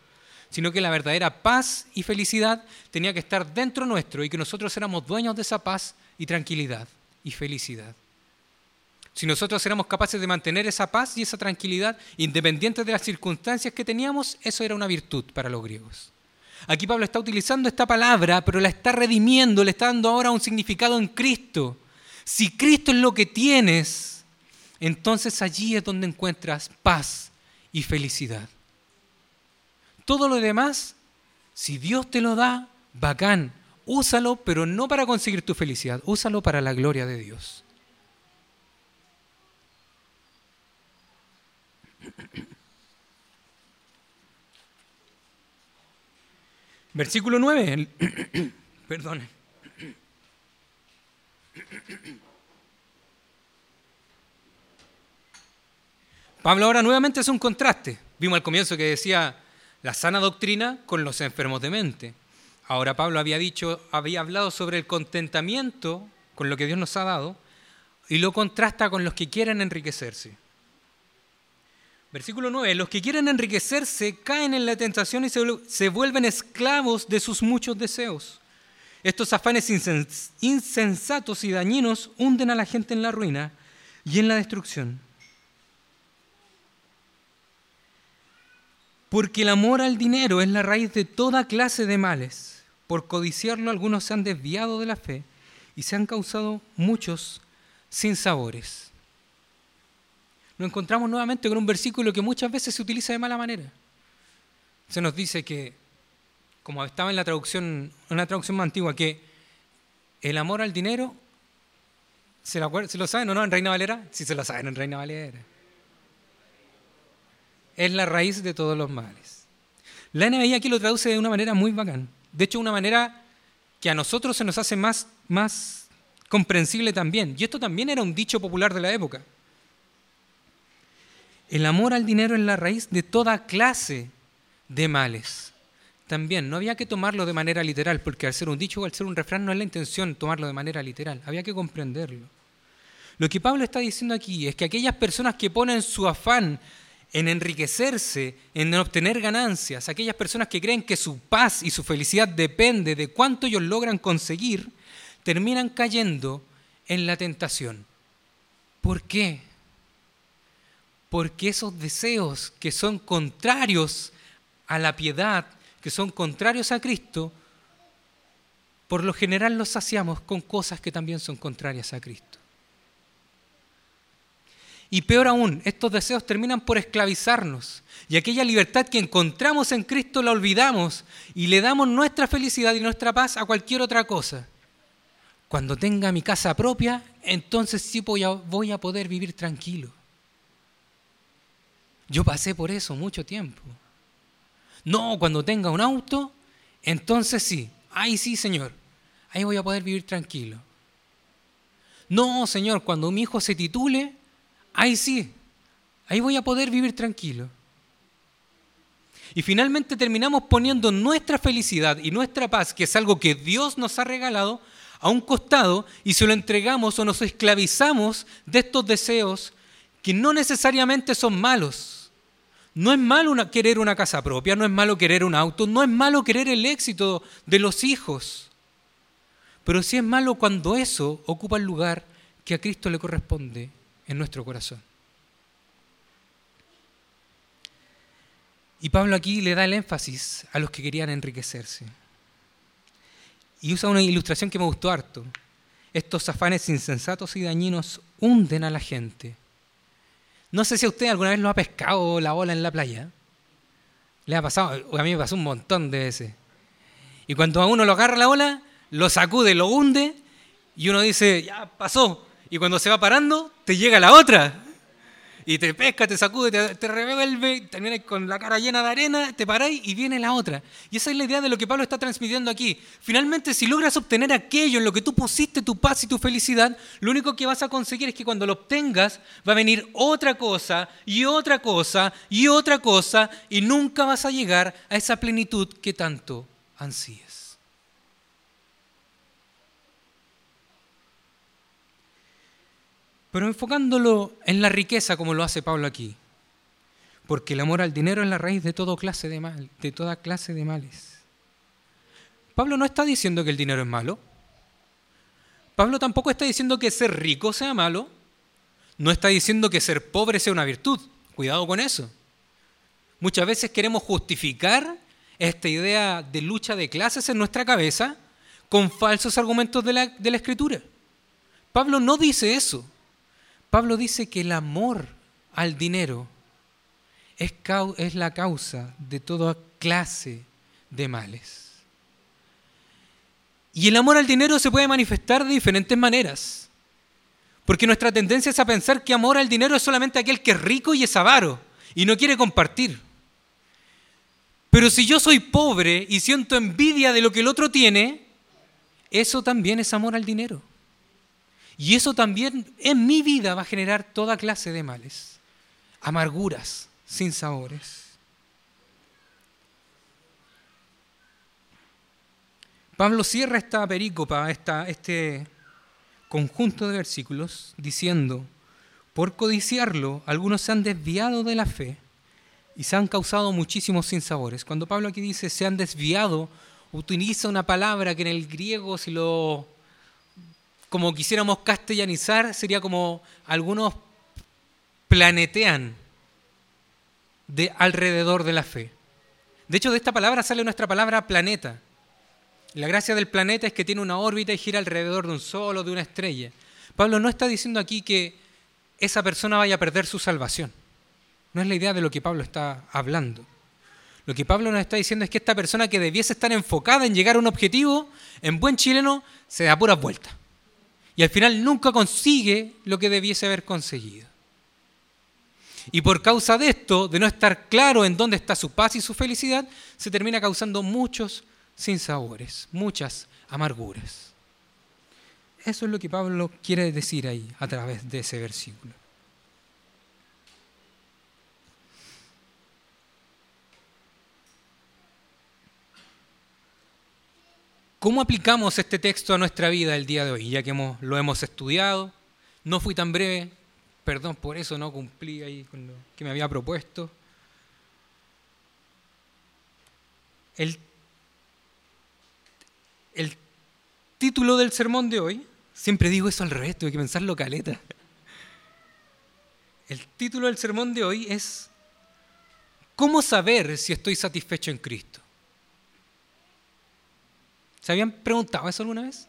B: sino que la verdadera paz y felicidad tenía que estar dentro nuestro y que nosotros éramos dueños de esa paz y tranquilidad y felicidad. Si nosotros éramos capaces de mantener esa paz y esa tranquilidad independientes de las circunstancias que teníamos, eso era una virtud para los griegos. Aquí Pablo está utilizando esta palabra, pero la está redimiendo, le está dando ahora un significado en Cristo. Si Cristo es lo que tienes, entonces allí es donde encuentras paz y felicidad. Todo lo demás, si Dios te lo da, bacán, úsalo, pero no para conseguir tu felicidad, úsalo para la gloria de Dios. Versículo 9. Perdón. Pablo ahora nuevamente es un contraste. Vimos al comienzo que decía la sana doctrina con los enfermos de mente. Ahora Pablo había dicho, había hablado sobre el contentamiento con lo que Dios nos ha dado y lo contrasta con los que quieren enriquecerse. Versículo 9, los que quieren enriquecerse caen en la tentación y se, vuelven esclavos de sus muchos deseos. Estos afanes insensatos y dañinos hunden a la gente en la ruina y en la destrucción. Porque el amor al dinero es la raíz de toda clase de males. Por codiciarlo algunos se han desviado de la fe y se han causado muchos sinsabores. Nos encontramos nuevamente con un versículo que muchas veces se utiliza de mala manera. Se nos dice que, como estaba en la traducción, una traducción más antigua, que el amor al dinero, ¿se lo, ¿se lo saben o no en Reina Valera? Sí se lo saben en Reina Valera. Es la raíz de todos los males. La NBI aquí lo traduce de una manera muy bacán. De hecho, una manera que a nosotros se nos hace más, más comprensible también. Y esto también era un dicho popular de la época. El amor al dinero es la raíz de toda clase de males. También no había que tomarlo de manera literal, porque al ser un dicho o al ser un refrán no es la intención tomarlo de manera literal, había que comprenderlo. Lo que Pablo está diciendo aquí es que aquellas personas que ponen su afán en enriquecerse, en obtener ganancias, aquellas personas que creen que su paz y su felicidad depende de cuánto ellos logran conseguir, terminan cayendo en la tentación. ¿Por qué? Porque esos deseos que son contrarios a la piedad, que son contrarios a Cristo, por lo general los saciamos con cosas que también son contrarias a Cristo. Y peor aún, estos deseos terminan por esclavizarnos. Y aquella libertad que encontramos en Cristo la olvidamos y le damos nuestra felicidad y nuestra paz a cualquier otra cosa. Cuando tenga mi casa propia, entonces sí voy a, poder vivir tranquilo. Yo pasé por eso mucho tiempo. No, cuando tenga un auto, entonces sí. Ahí sí, Señor. Ahí voy a poder vivir tranquilo. No, Señor, cuando mi hijo se titule, ahí sí, ahí voy a poder vivir tranquilo. Y finalmente terminamos poniendo nuestra felicidad y nuestra paz, que es algo que Dios nos ha regalado, a un costado y se lo entregamos o nos esclavizamos de estos deseos que no necesariamente son malos. No es malo querer una casa propia, no es malo querer un auto, no es malo querer el éxito de los hijos. Pero sí es malo cuando eso ocupa el lugar que a Cristo le corresponde en nuestro corazón. Y Pablo aquí le da el énfasis a los que querían enriquecerse. Y usa una ilustración que me gustó harto. Estos afanes insensatos y dañinos hunden a la gente. No sé si a usted alguna vez lo ha pescado la ola en la playa. Le ha pasado, a mí me pasó un montón de veces. Y cuando a uno lo agarra la ola, lo sacude, lo hunde, y uno dice, ya pasó, y cuando se va parando, te llega la otra. Y te pesca, te sacude, te, te revuelve, terminas con la cara llena de arena, te paráis y viene la otra. Y esa es la idea de lo que Pablo está transmitiendo aquí. Finalmente, si logras obtener aquello en lo que tú pusiste tu paz y tu felicidad, lo único que vas a conseguir es que cuando lo obtengas va a venir otra cosa y otra cosa y otra cosa y nunca vas a llegar a esa plenitud que tanto ansíes. Pero enfocándolo en la riqueza como lo hace Pablo aquí. Porque el amor al dinero es la raíz de, todo clase de, mal, de toda clase de males. Pablo no está diciendo que el dinero es malo. Pablo tampoco está diciendo que ser rico sea malo. No está diciendo que ser pobre sea una virtud. Cuidado con eso. Muchas veces queremos justificar esta idea de lucha de clases en nuestra cabeza con falsos argumentos de la, de la escritura. Pablo no dice eso. Pablo dice que el amor al dinero es, la causa de toda clase de males. Y el amor al dinero se puede manifestar de diferentes maneras. Porque nuestra tendencia es a pensar que amor al dinero es solamente aquel que es rico y es avaro y no quiere compartir. Pero si yo soy pobre y siento envidia de lo que el otro tiene, eso también es amor al dinero. Y eso también en mi vida va a generar toda clase de males, amarguras, sin sabores. Pablo cierra esta perícopa, esta, este conjunto de versículos diciendo, por codiciarlo, algunos se han desviado de la fe y se han causado muchísimos sinsabores. Cuando Pablo aquí dice se han desviado, utiliza una palabra que en el griego, si lo como quisiéramos castellanizar, sería como algunos planetean de alrededor de la fe. De hecho, de esta palabra sale nuestra palabra planeta. La gracia del planeta es que tiene una órbita y gira alrededor de un sol o de una estrella. Pablo no está diciendo aquí que esa persona vaya a perder su salvación. No es la idea de lo que Pablo está hablando. Lo que Pablo nos está diciendo es que esta persona que debiese estar enfocada en llegar a un objetivo, en buen chileno, se da puras vueltas. Y al final nunca consigue lo que debiese haber conseguido. Y por causa de esto, de no estar claro en dónde está su paz y su felicidad, se termina causando muchos sinsabores, muchas amarguras. Eso es lo que Pablo quiere decir ahí a través de ese versículo. ¿Cómo aplicamos este texto a nuestra vida el día de hoy? Ya que lo hemos estudiado, no fui tan breve, perdón por eso, no cumplí ahí con lo que me había propuesto. El, el título del sermón de hoy, siempre digo eso al revés, tuve que pensarlo caleta. El título del sermón de hoy es ¿Cómo saber si estoy satisfecho en Cristo? ¿Se habían preguntado eso alguna vez?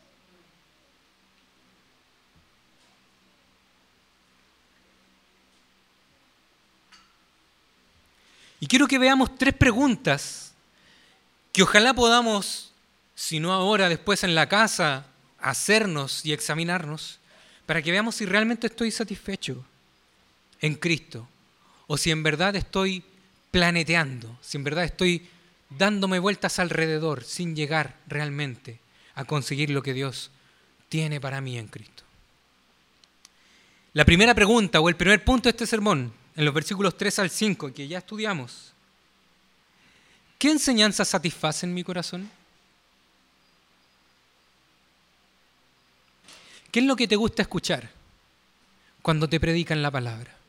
B: Y quiero que veamos tres preguntas que ojalá podamos, si no ahora, después en la casa, hacernos y examinarnos, para que veamos si realmente estoy satisfecho en Cristo o si en verdad estoy planeteando, si en verdad estoy dándome vueltas alrededor sin llegar realmente a conseguir lo que Dios tiene para mí en Cristo. La primera pregunta o el primer punto de este sermón, en los versículos 3 al 5, que ya estudiamos, ¿qué enseñanzas satisfacen mi corazón? ¿Qué es lo que te gusta escuchar cuando te predican la palabra?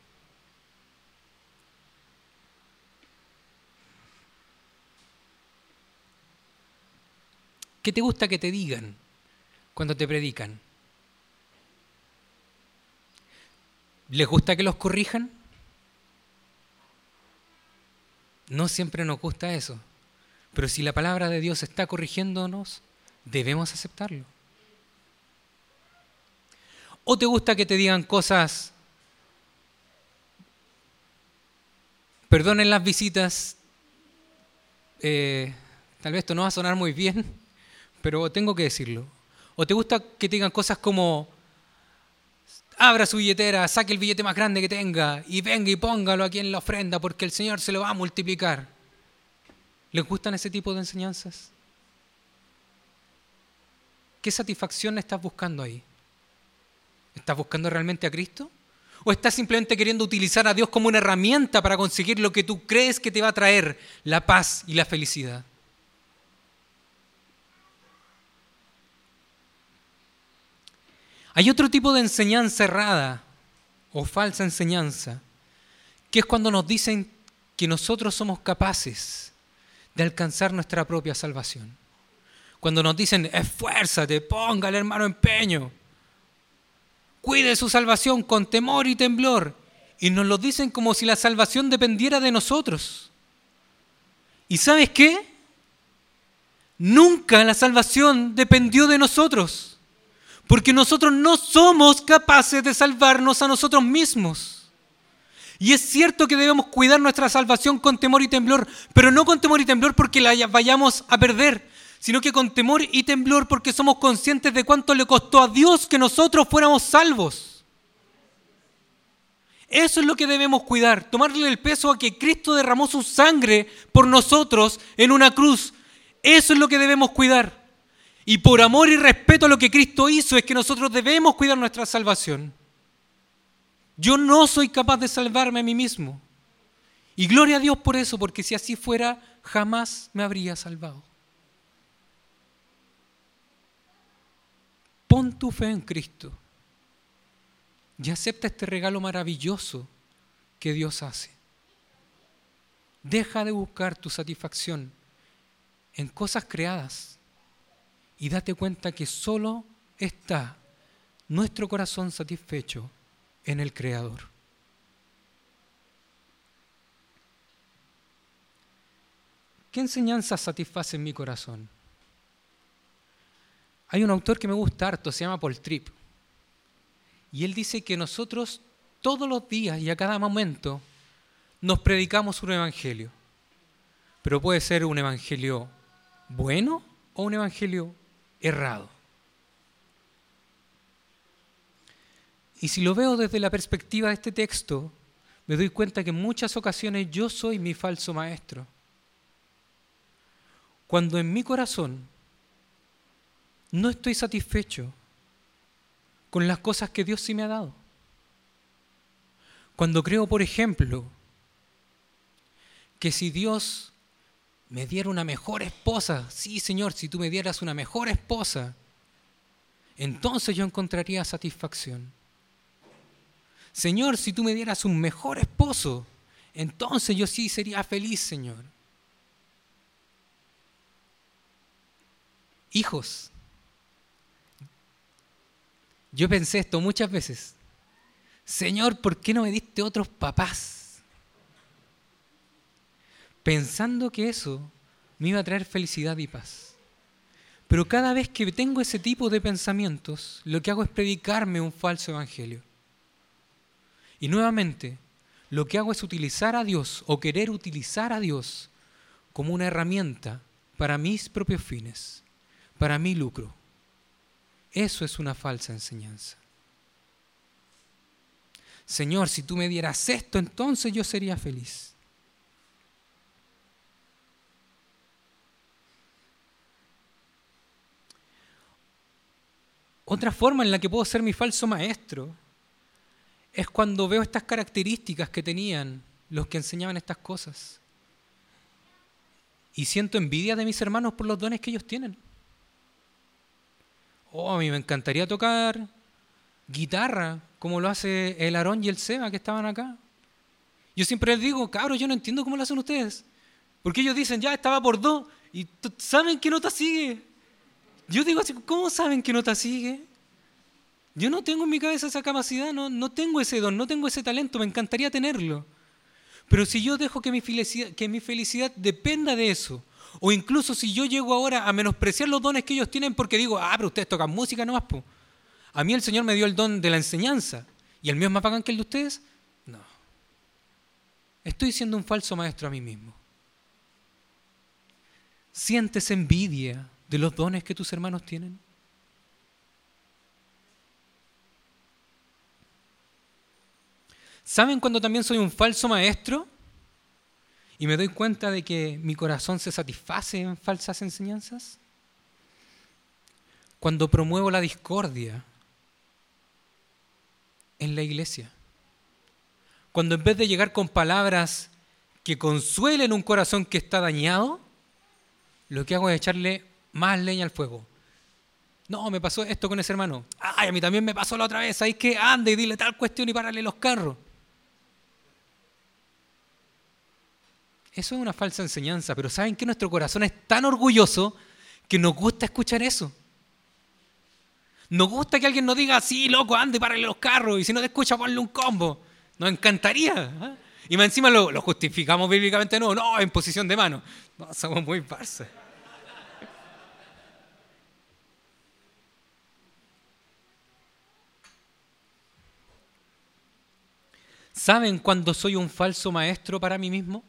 B: ¿Qué te gusta que te digan cuando te predican? ¿Les gusta que los corrijan? No siempre nos gusta eso, pero si la palabra de Dios está corrigiéndonos, debemos aceptarlo. ¿O te gusta que te digan cosas, perdonen las visitas, eh, tal vez esto no va a sonar muy bien, pero tengo que decirlo. ¿O te gusta que te digan cosas como, abra su billetera, saque el billete más grande que tenga y venga y póngalo aquí en la ofrenda porque el Señor se lo va a multiplicar? ¿Les gustan ese tipo de enseñanzas? ¿Qué satisfacción estás buscando ahí? ¿Estás buscando realmente a Cristo? ¿O estás simplemente queriendo utilizar a Dios como una herramienta para conseguir lo que tú crees que te va a traer la paz y la felicidad? Hay otro tipo de enseñanza errada o falsa enseñanza, que es cuando nos dicen que nosotros somos capaces de alcanzar nuestra propia salvación. Cuando nos dicen, esfuérzate, póngale hermano empeño, cuide su salvación con temor y temblor. Y nos lo dicen como si la salvación dependiera de nosotros. ¿Y sabes qué? Nunca la salvación dependió de nosotros. Porque nosotros no somos capaces de salvarnos a nosotros mismos. Y es cierto que debemos cuidar nuestra salvación con temor y temblor, pero no con temor y temblor porque la vayamos a perder, sino que con temor y temblor porque somos conscientes de cuánto le costó a Dios que nosotros fuéramos salvos. Eso es lo que debemos cuidar, tomarle el peso a que Cristo derramó su sangre por nosotros en una cruz. Eso es lo que debemos cuidar. Y por amor y respeto a lo que Cristo hizo es que nosotros debemos cuidar nuestra salvación. Yo no soy capaz de salvarme a mí mismo. Y gloria a Dios por eso, porque si así fuera, jamás me habría salvado. Pon tu fe en Cristo y acepta este regalo maravilloso que Dios hace. Deja de buscar tu satisfacción en cosas creadas y date cuenta que solo está nuestro corazón satisfecho en el Creador. ¿Qué enseñanza satisface mi corazón? Hay un autor que me gusta harto, se llama Paul Tripp. Y él dice que nosotros todos los días y a cada momento nos predicamos un evangelio. Pero puede ser un evangelio bueno o un evangelio errado. Y si lo veo desde la perspectiva de este texto, me doy cuenta que en muchas ocasiones yo soy mi falso maestro. Cuando en mi corazón no estoy satisfecho con las cosas que Dios sí me ha dado. Cuando creo, por ejemplo, que si Dios me diera una mejor esposa, sí Señor, si tú me dieras una mejor esposa, entonces yo encontraría satisfacción. Señor, si tú me dieras un mejor esposo, entonces yo sí sería feliz, Señor. Hijos, yo pensé esto muchas veces. Señor, ¿por qué no me diste otros papás? Pensando que eso me iba a traer felicidad y paz. Pero cada vez que tengo ese tipo de pensamientos, lo que hago es predicarme un falso evangelio. Y nuevamente, lo que hago es utilizar a Dios o querer utilizar a Dios como una herramienta para mis propios fines, para mi lucro. Eso es una falsa enseñanza. Señor, si tú me dieras esto, entonces yo sería feliz. Otra forma en la que puedo ser mi falso maestro es cuando veo estas características que tenían los que enseñaban estas cosas. Y siento envidia de mis hermanos por los dones que ellos tienen. Oh, a mí me encantaría tocar guitarra, como lo hace el Aarón y el Seba que estaban acá. Yo siempre les digo, cabros, yo no entiendo cómo lo hacen ustedes. Porque ellos dicen, ya estaba por dos, y saben qué nota sigue. Yo digo así, ¿cómo saben qué nota sigue? Yo no tengo en mi cabeza esa capacidad, no, no tengo ese don, no tengo ese talento, me encantaría tenerlo. Pero si yo dejo que mi, felicidad, que mi felicidad dependa de eso, o incluso si yo llego ahora a menospreciar los dones que ellos tienen porque digo, ah, pero ustedes tocan música nomás, pues. A mí el Señor me dio el don de la enseñanza, ¿y el mío es más bacán que el de ustedes? No. Estoy siendo un falso maestro a mí mismo. ¿Sientes envidia de los dones que tus hermanos tienen? ¿Saben cuando también soy un falso maestro? Y me doy cuenta de que mi corazón se satisface en falsas enseñanzas. Cuando promuevo la discordia en la iglesia. Cuando en vez de llegar con palabras que consuelen un corazón que está dañado, lo que hago es echarle más leña al fuego. No, me pasó esto con ese hermano. Ay, a mí también me pasó la otra vez. Hay que ande y dile tal cuestión y párale los carros. Eso es una falsa enseñanza, pero ¿saben que nuestro corazón es tan orgulloso que nos gusta escuchar eso? Nos gusta que alguien nos diga, sí, loco, ande, párale los carros, y si no te escucha, ponle un combo. Nos encantaría. ¿ah? Y más encima lo, justificamos bíblicamente, no, no, en posición de mano. No, somos muy parces. ¿Saben cuándo soy un falso maestro para mí mismo?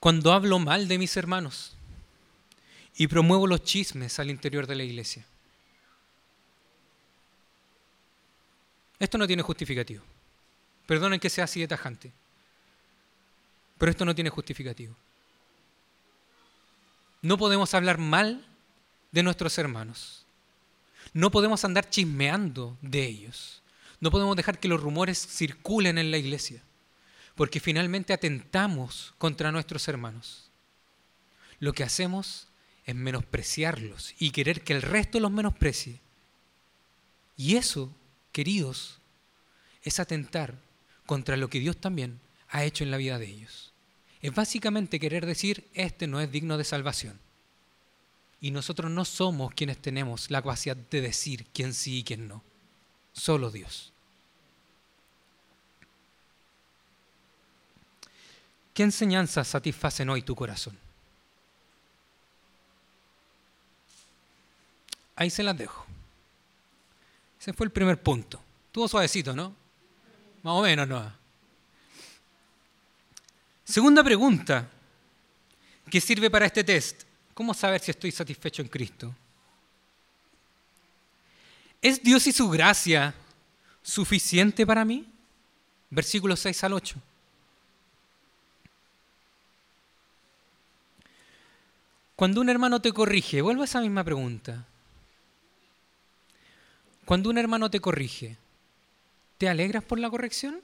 B: cuando hablo mal de mis hermanos y promuevo los chismes al interior de la iglesia. Esto no tiene justificativo. Perdonen que sea así de tajante. Pero esto no tiene justificativo. No podemos hablar mal de nuestros hermanos. No podemos andar chismeando de ellos. No podemos dejar que los rumores circulen en la iglesia porque finalmente atentamos contra nuestros hermanos. Lo que hacemos es menospreciarlos y querer que el resto los menosprecie. Y eso, queridos, es atentar contra lo que Dios también ha hecho en la vida de ellos. Es básicamente querer decir, este no es digno de salvación. Y nosotros no somos quienes tenemos la capacidad de decir quién sí y quién no. Solo Dios. ¿Qué enseñanzas satisfacen hoy tu corazón? Ahí se las dejo. Ese fue el primer punto. Tuvo suavecito, ¿no? Más o menos, ¿no? Segunda pregunta que sirve para este test. ¿Cómo saber si estoy satisfecho en Cristo? ¿Es Dios y su gracia suficiente para mí? Versículos 6 al 8. Cuando un hermano te corrige, vuelvo a esa misma pregunta. Cuando un hermano te corrige, ¿te alegras por la corrección?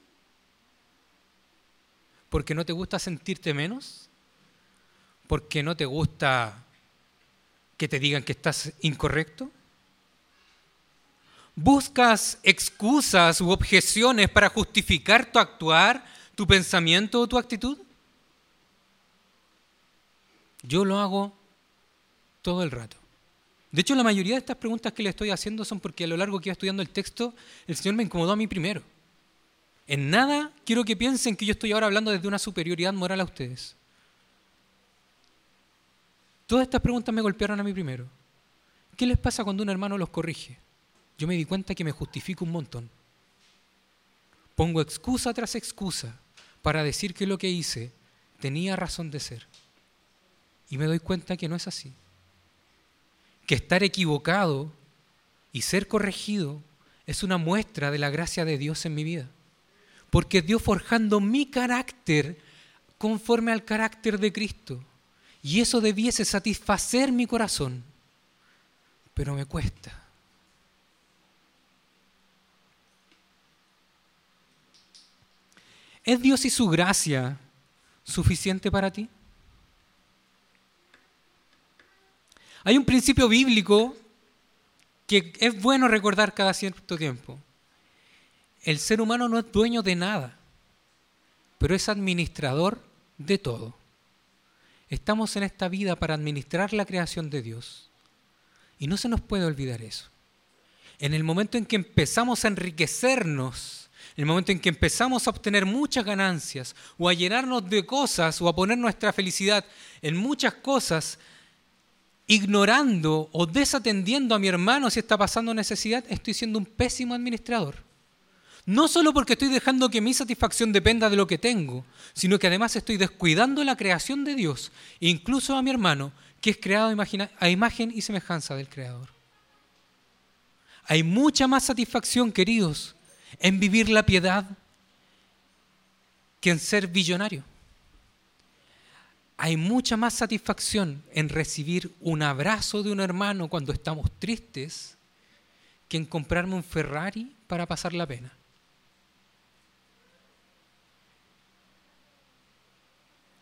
B: ¿Porque no te gusta sentirte menos? ¿Porque no te gusta que te digan que estás incorrecto? ¿Buscas excusas u objeciones para justificar tu actuar, tu pensamiento o tu actitud? Yo lo hago todo el rato. De hecho, la mayoría de estas preguntas que le estoy haciendo son porque a lo largo que iba estudiando el texto, el Señor me incomodó a mí primero. En nada quiero que piensen que yo estoy ahora hablando desde una superioridad moral a ustedes. Todas estas preguntas me golpearon a mí primero. ¿Qué les pasa cuando un hermano los corrige? Yo me di cuenta que me justifico un montón. Pongo excusa tras excusa para decir que lo que hice tenía razón de ser. Y me doy cuenta que no es así que estar equivocado y ser corregido es una muestra de la gracia de Dios en mi vida. Porque Dios forjando mi carácter conforme al carácter de Cristo. Y eso debiese satisfacer mi corazón. Pero me cuesta. ¿Es Dios y su gracia suficiente para ti? Hay un principio bíblico que es bueno recordar cada cierto tiempo. El ser humano no es dueño de nada, pero es administrador de todo. Estamos en esta vida para administrar la creación de Dios. Y no se nos puede olvidar eso. En el momento en que empezamos a enriquecernos, el momento en que empezamos a obtener muchas ganancias, o a llenarnos de cosas, o a poner nuestra felicidad en muchas cosas, ignorando o desatendiendo a mi hermano si está pasando necesidad, estoy siendo un pésimo administrador. No solo porque estoy dejando que mi satisfacción dependa de lo que tengo, sino que además estoy descuidando la creación de Dios, incluso a mi hermano, que es creado a imagen y semejanza del Creador. Hay mucha más satisfacción, queridos, en vivir la piedad que en ser billonario hay mucha más satisfacción en recibir un abrazo de un hermano cuando estamos tristes que en comprarme un Ferrari para pasar la pena.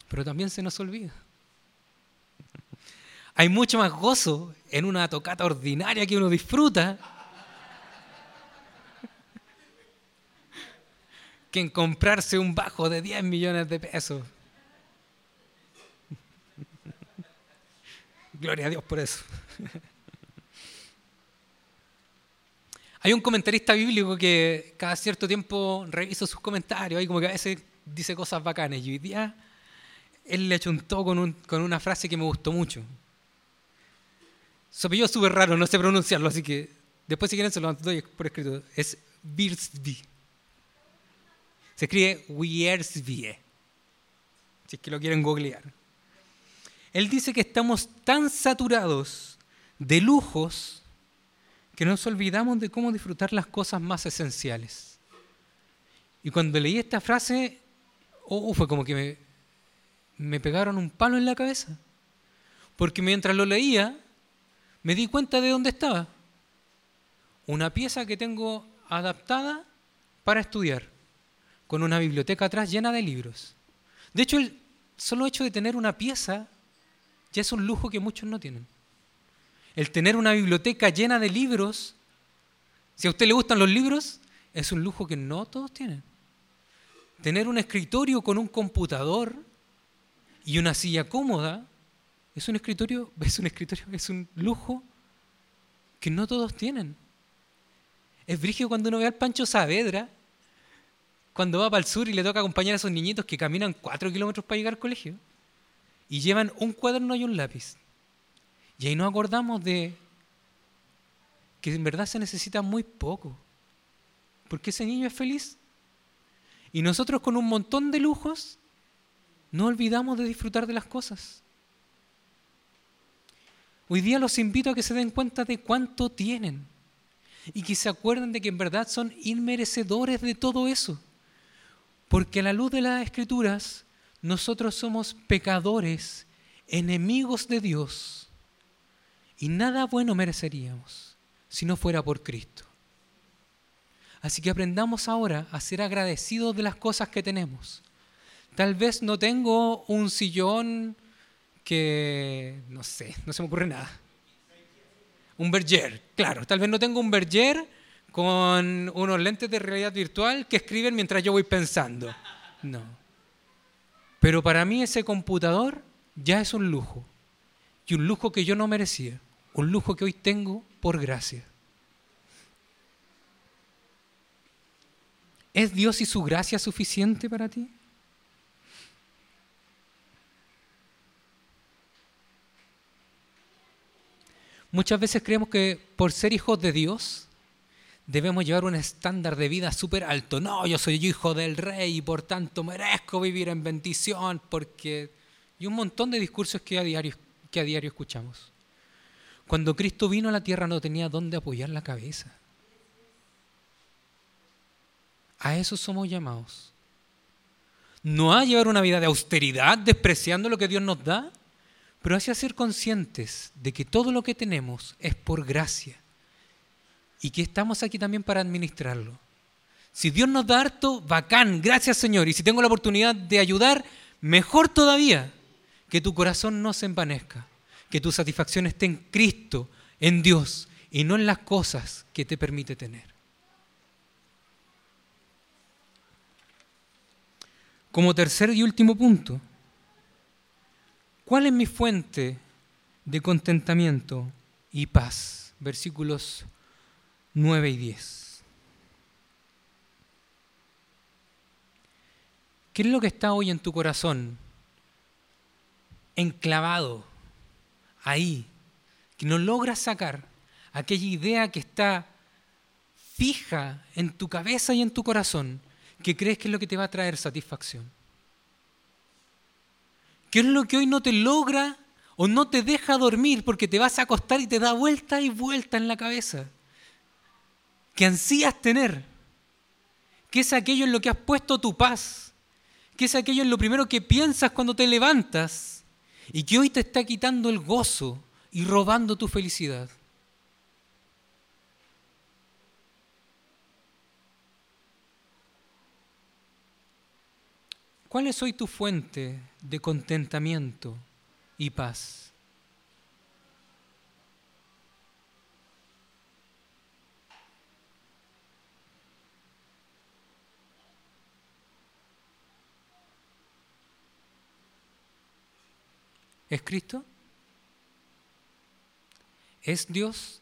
B: Pero también se nos olvida. Hay mucho más gozo en una tocata ordinaria que uno disfruta que en comprarse un bajo de 10 millones de pesos. Gloria a Dios por eso. Hay un comentarista bíblico que cada cierto tiempo revisa sus comentarios y como que a veces dice cosas bacanas. Y hoy día él le chuntó con, con una frase que me gustó mucho. Su apellido es súper raro, no sé pronunciarlo, así que después si quieren se lo doy por escrito. Es Birsby. Se escribe Wiersbie. Si es que lo quieren googlear. Él dice que estamos tan saturados de lujos que nos olvidamos de cómo disfrutar las cosas más esenciales. Y cuando leí esta frase, oh, fue como que me, me pegaron un palo en la cabeza. Porque mientras lo leía, me di cuenta de dónde estaba. Una pieza que tengo adaptada para estudiar, con una biblioteca atrás llena de libros. De hecho, el solo hecho de tener una pieza ya es un lujo que muchos no tienen. El tener una biblioteca llena de libros Si a usted le gustan los libros, es un lujo que no todos tienen. Tener un escritorio con un computador y una silla cómoda es un escritorio, es un escritorio, es un lujo que no todos tienen. Es brígido cuando uno ve al Pancho Saavedra cuando va para el sur y le toca acompañar a esos niñitos que caminan cuatro kilómetros para llegar al colegio y llevan un cuaderno y un lápiz. Y ahí nos acordamos de que en verdad se necesita muy poco, porque ese niño es feliz. Y nosotros con un montón de lujos no olvidamos de disfrutar de las cosas. Hoy día los invito a que se den cuenta de cuánto tienen y que se acuerden de que en verdad son inmerecedores de todo eso. Porque a la luz de las escrituras, nosotros somos pecadores, enemigos de Dios, y nada bueno mereceríamos si no fuera por Cristo. Así que aprendamos ahora a ser agradecidos de las cosas que tenemos. Tal vez no tengo un sillón que, no sé, no se me ocurre nada. Un Berger, claro, tal vez no tengo un Berger con unos lentes de realidad virtual que escriben mientras yo voy pensando. No. Pero para mí ese computador ya es un lujo. Y un lujo que yo no merecía. Un lujo que hoy tengo por gracia. ¿Es Dios y su gracia suficiente para ti? Muchas veces creemos que por ser hijos de Dios debemos llevar un estándar de vida súper alto. No, yo soy hijo del rey y por tanto merezco vivir en bendición porque... Y un montón de discursos que a diario, que a diario escuchamos. Cuando Cristo vino a la tierra no tenía dónde apoyar la cabeza. A eso somos llamados. No a llevar una vida de austeridad, despreciando lo que Dios nos da, pero hacia ser conscientes de que todo lo que tenemos es por gracia y que estamos aquí también para administrarlo. Si Dios nos da harto, bacán, gracias Señor. Y si tengo la oportunidad de ayudar, mejor todavía, que tu corazón no se envanezca, que tu satisfacción esté en Cristo, en Dios, y no en las cosas que te permite tener. Como tercer y último punto, ¿Cuál es mi fuente de contentamiento y paz? Versículos 9 y 10. ¿Qué es lo que está hoy en tu corazón? Enclavado, ahí, que no logras sacar aquella idea que está fija en tu cabeza y en tu corazón, que crees que es lo que te va a traer satisfacción. ¿Qué es lo que hoy no te logra o no te deja dormir porque te vas a acostar y te da vuelta y vuelta en la cabeza? Que ansías tener. ¿Qué es aquello en lo que has puesto tu paz? ¿Qué es aquello en lo primero que piensas cuando te levantas? Y que hoy te está quitando el gozo y robando tu felicidad. ¿Cuál es hoy tu fuente de contentamiento y paz? ¿Es Cristo? ¿Es Dios?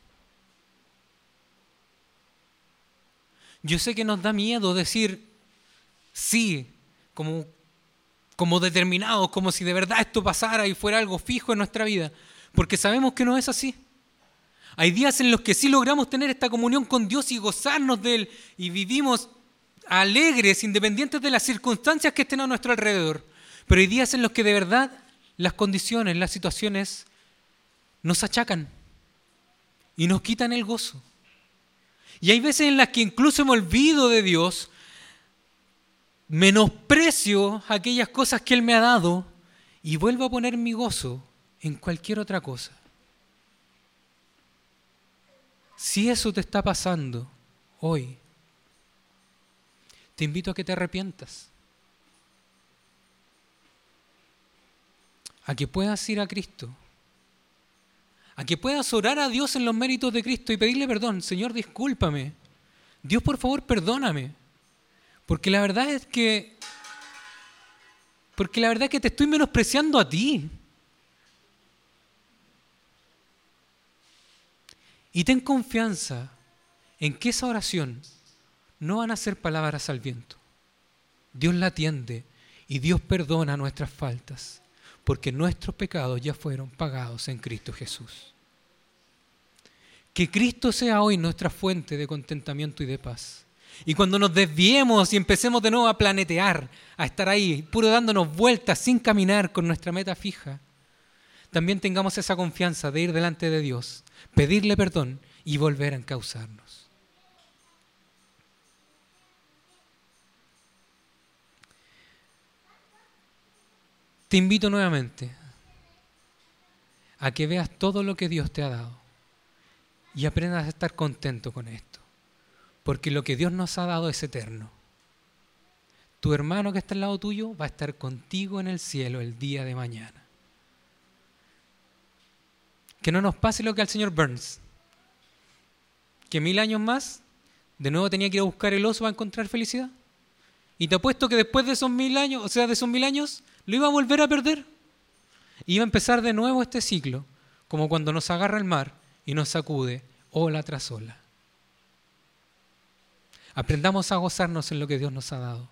B: Yo sé que nos da miedo decir sí, como como determinados, como si de verdad esto pasara y fuera algo fijo en nuestra vida, porque sabemos que no es así. Hay días en los que sí logramos tener esta comunión con Dios y gozarnos de Él y vivimos alegres, independientes de las circunstancias que estén a nuestro alrededor. Pero hay días en los que de verdad las condiciones, las situaciones nos achacan y nos quitan el gozo. Y hay veces en las que incluso me olvido de Dios menosprecio aquellas cosas que Él me ha dado y vuelvo a poner mi gozo en cualquier otra cosa. Si eso te está pasando hoy, te invito a que te arrepientas. A que puedas ir a Cristo. A que puedas orar a Dios en los méritos de Cristo y pedirle perdón. Señor, discúlpame Dios, por favor, perdóname. Porque la verdad es que porque la verdad es que te estoy menospreciando a ti. Y ten confianza en que esa oración no van a ser palabras al viento. Dios la atiende y Dios perdona nuestras faltas, porque nuestros pecados ya fueron pagados en Cristo Jesús. Que Cristo sea hoy nuestra fuente de contentamiento y de paz. Y cuando nos desviemos y empecemos de nuevo a planetear, a estar ahí, puro dándonos vueltas sin caminar con nuestra meta fija, también tengamos esa confianza de ir delante de Dios, pedirle perdón y volver a encauzarnos. Te invito nuevamente a que veas todo lo que Dios te ha dado y aprendas a estar contento con esto. Porque lo que Dios nos ha dado es eterno. Tu hermano que está al lado tuyo va a estar contigo en el cielo el día de mañana. Que no nos pase lo que al señor Burns. Que mil años más, de nuevo tenía que ir a buscar el oso para encontrar felicidad. Y te apuesto que después de esos mil años, o sea, de esos mil años, lo iba a volver a perder. Iba a empezar de nuevo este ciclo, como cuando nos agarra el mar y nos sacude ola tras ola. Aprendamos a gozarnos en lo que Dios nos ha dado,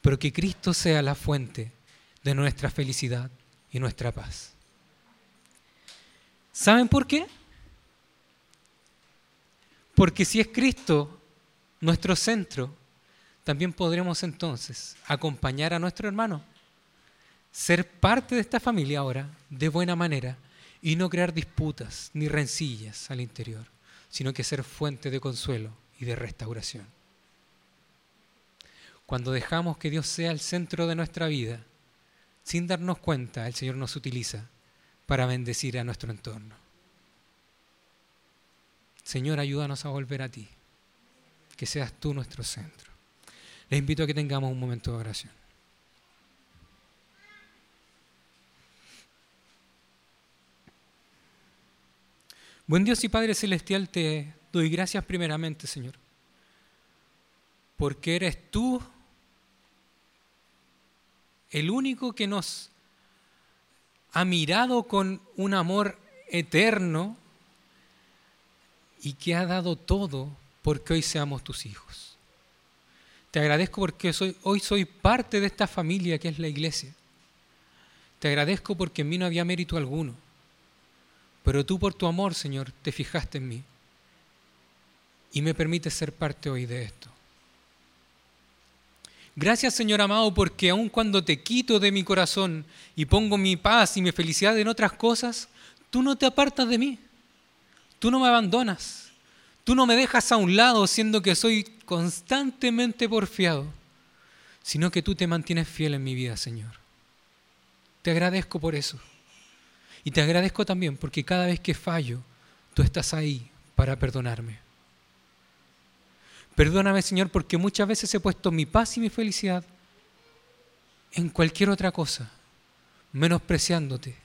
B: pero que Cristo sea la fuente de nuestra felicidad y nuestra paz. ¿Saben por qué? Porque si es Cristo nuestro centro, también podremos entonces acompañar a nuestro hermano, ser parte de esta familia ahora de buena manera y no crear disputas ni rencillas al interior, sino que ser fuente de consuelo y de restauración. Cuando dejamos que Dios sea el centro de nuestra vida, sin darnos cuenta, el Señor nos utiliza para bendecir a nuestro entorno. Señor, ayúdanos a volver a ti, que seas tú nuestro centro. Les invito a que tengamos un momento de oración. Buen Dios y Padre Celestial, te doy gracias primeramente, Señor, porque eres tú el único que nos ha mirado con un amor eterno y que ha dado todo porque hoy seamos tus hijos. Te agradezco porque hoy soy parte de esta familia que es la iglesia. Te agradezco porque en mí no había mérito alguno. Pero tú por tu amor, Señor, te fijaste en mí y me permites ser parte hoy de esto. Gracias Señor amado porque aun cuando te quito de mi corazón y pongo mi paz y mi felicidad en otras cosas, tú no te apartas de mí. Tú no me abandonas. Tú no me dejas a un lado siendo que soy constantemente porfiado, sino que tú te mantienes fiel en mi vida, Señor. Te agradezco por eso. Y te agradezco también porque cada vez que fallo, tú estás ahí para perdonarme. Perdóname, Señor, porque muchas veces he puesto mi paz y mi felicidad en cualquier otra cosa, menospreciándote,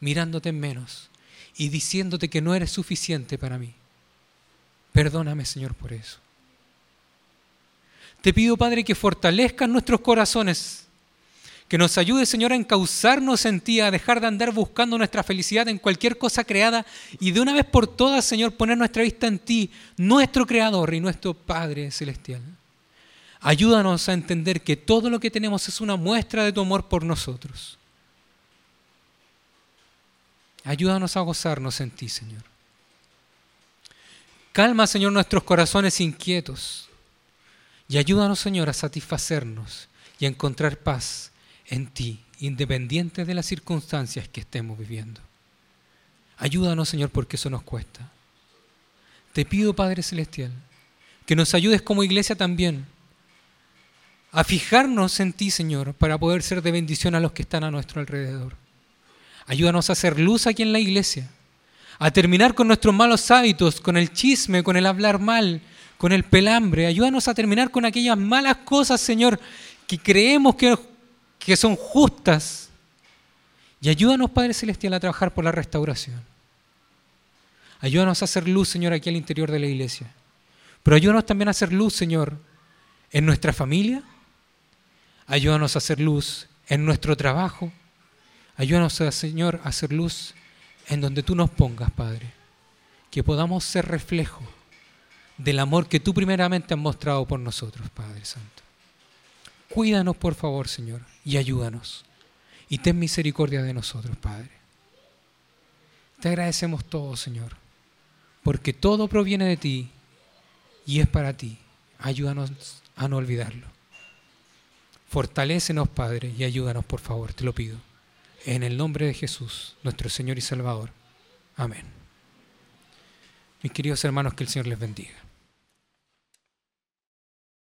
B: mirándote en menos y diciéndote que no eres suficiente para mí. Perdóname, Señor, por eso. Te pido, Padre, que fortalezcas nuestros corazones que nos ayude, Señor, a encauzarnos en ti, a dejar de andar buscando nuestra felicidad en cualquier cosa creada y de una vez por todas, Señor, poner nuestra vista en ti, nuestro Creador y nuestro Padre Celestial. Ayúdanos a entender que todo lo que tenemos es una muestra de tu amor por nosotros. Ayúdanos a gozarnos en ti, Señor. Calma, Señor, nuestros corazones inquietos y ayúdanos, Señor, a satisfacernos y a encontrar paz en ti, independiente de las circunstancias que estemos viviendo. Ayúdanos, Señor, porque eso nos cuesta. Te pido, Padre Celestial, que nos ayudes como iglesia también a fijarnos en ti, Señor, para poder ser de bendición a los que están a nuestro alrededor. Ayúdanos a hacer luz aquí en la iglesia, a terminar con nuestros malos hábitos, con el chisme, con el hablar mal, con el pelambre. Ayúdanos a terminar con aquellas malas cosas, Señor, que creemos que que son justas. Y ayúdanos, Padre Celestial, a trabajar por la restauración. Ayúdanos a hacer luz, Señor, aquí al interior de la iglesia. Pero ayúdanos también a hacer luz, Señor, en nuestra familia. Ayúdanos a hacer luz en nuestro trabajo. Ayúdanos, Señor, a hacer luz en donde tú nos pongas, Padre. Que podamos ser reflejo del amor que tú primeramente has mostrado por nosotros, Padre Santo. Cuídanos, por favor, Señor, y ayúdanos. Y ten misericordia de nosotros, Padre. Te agradecemos todo, Señor, porque todo proviene de ti y es para ti. Ayúdanos a no olvidarlo. Fortalécenos, Padre, y ayúdanos, por favor, te lo pido. En el nombre de Jesús, nuestro Señor y Salvador. Amén. Mis queridos hermanos, que el Señor les bendiga.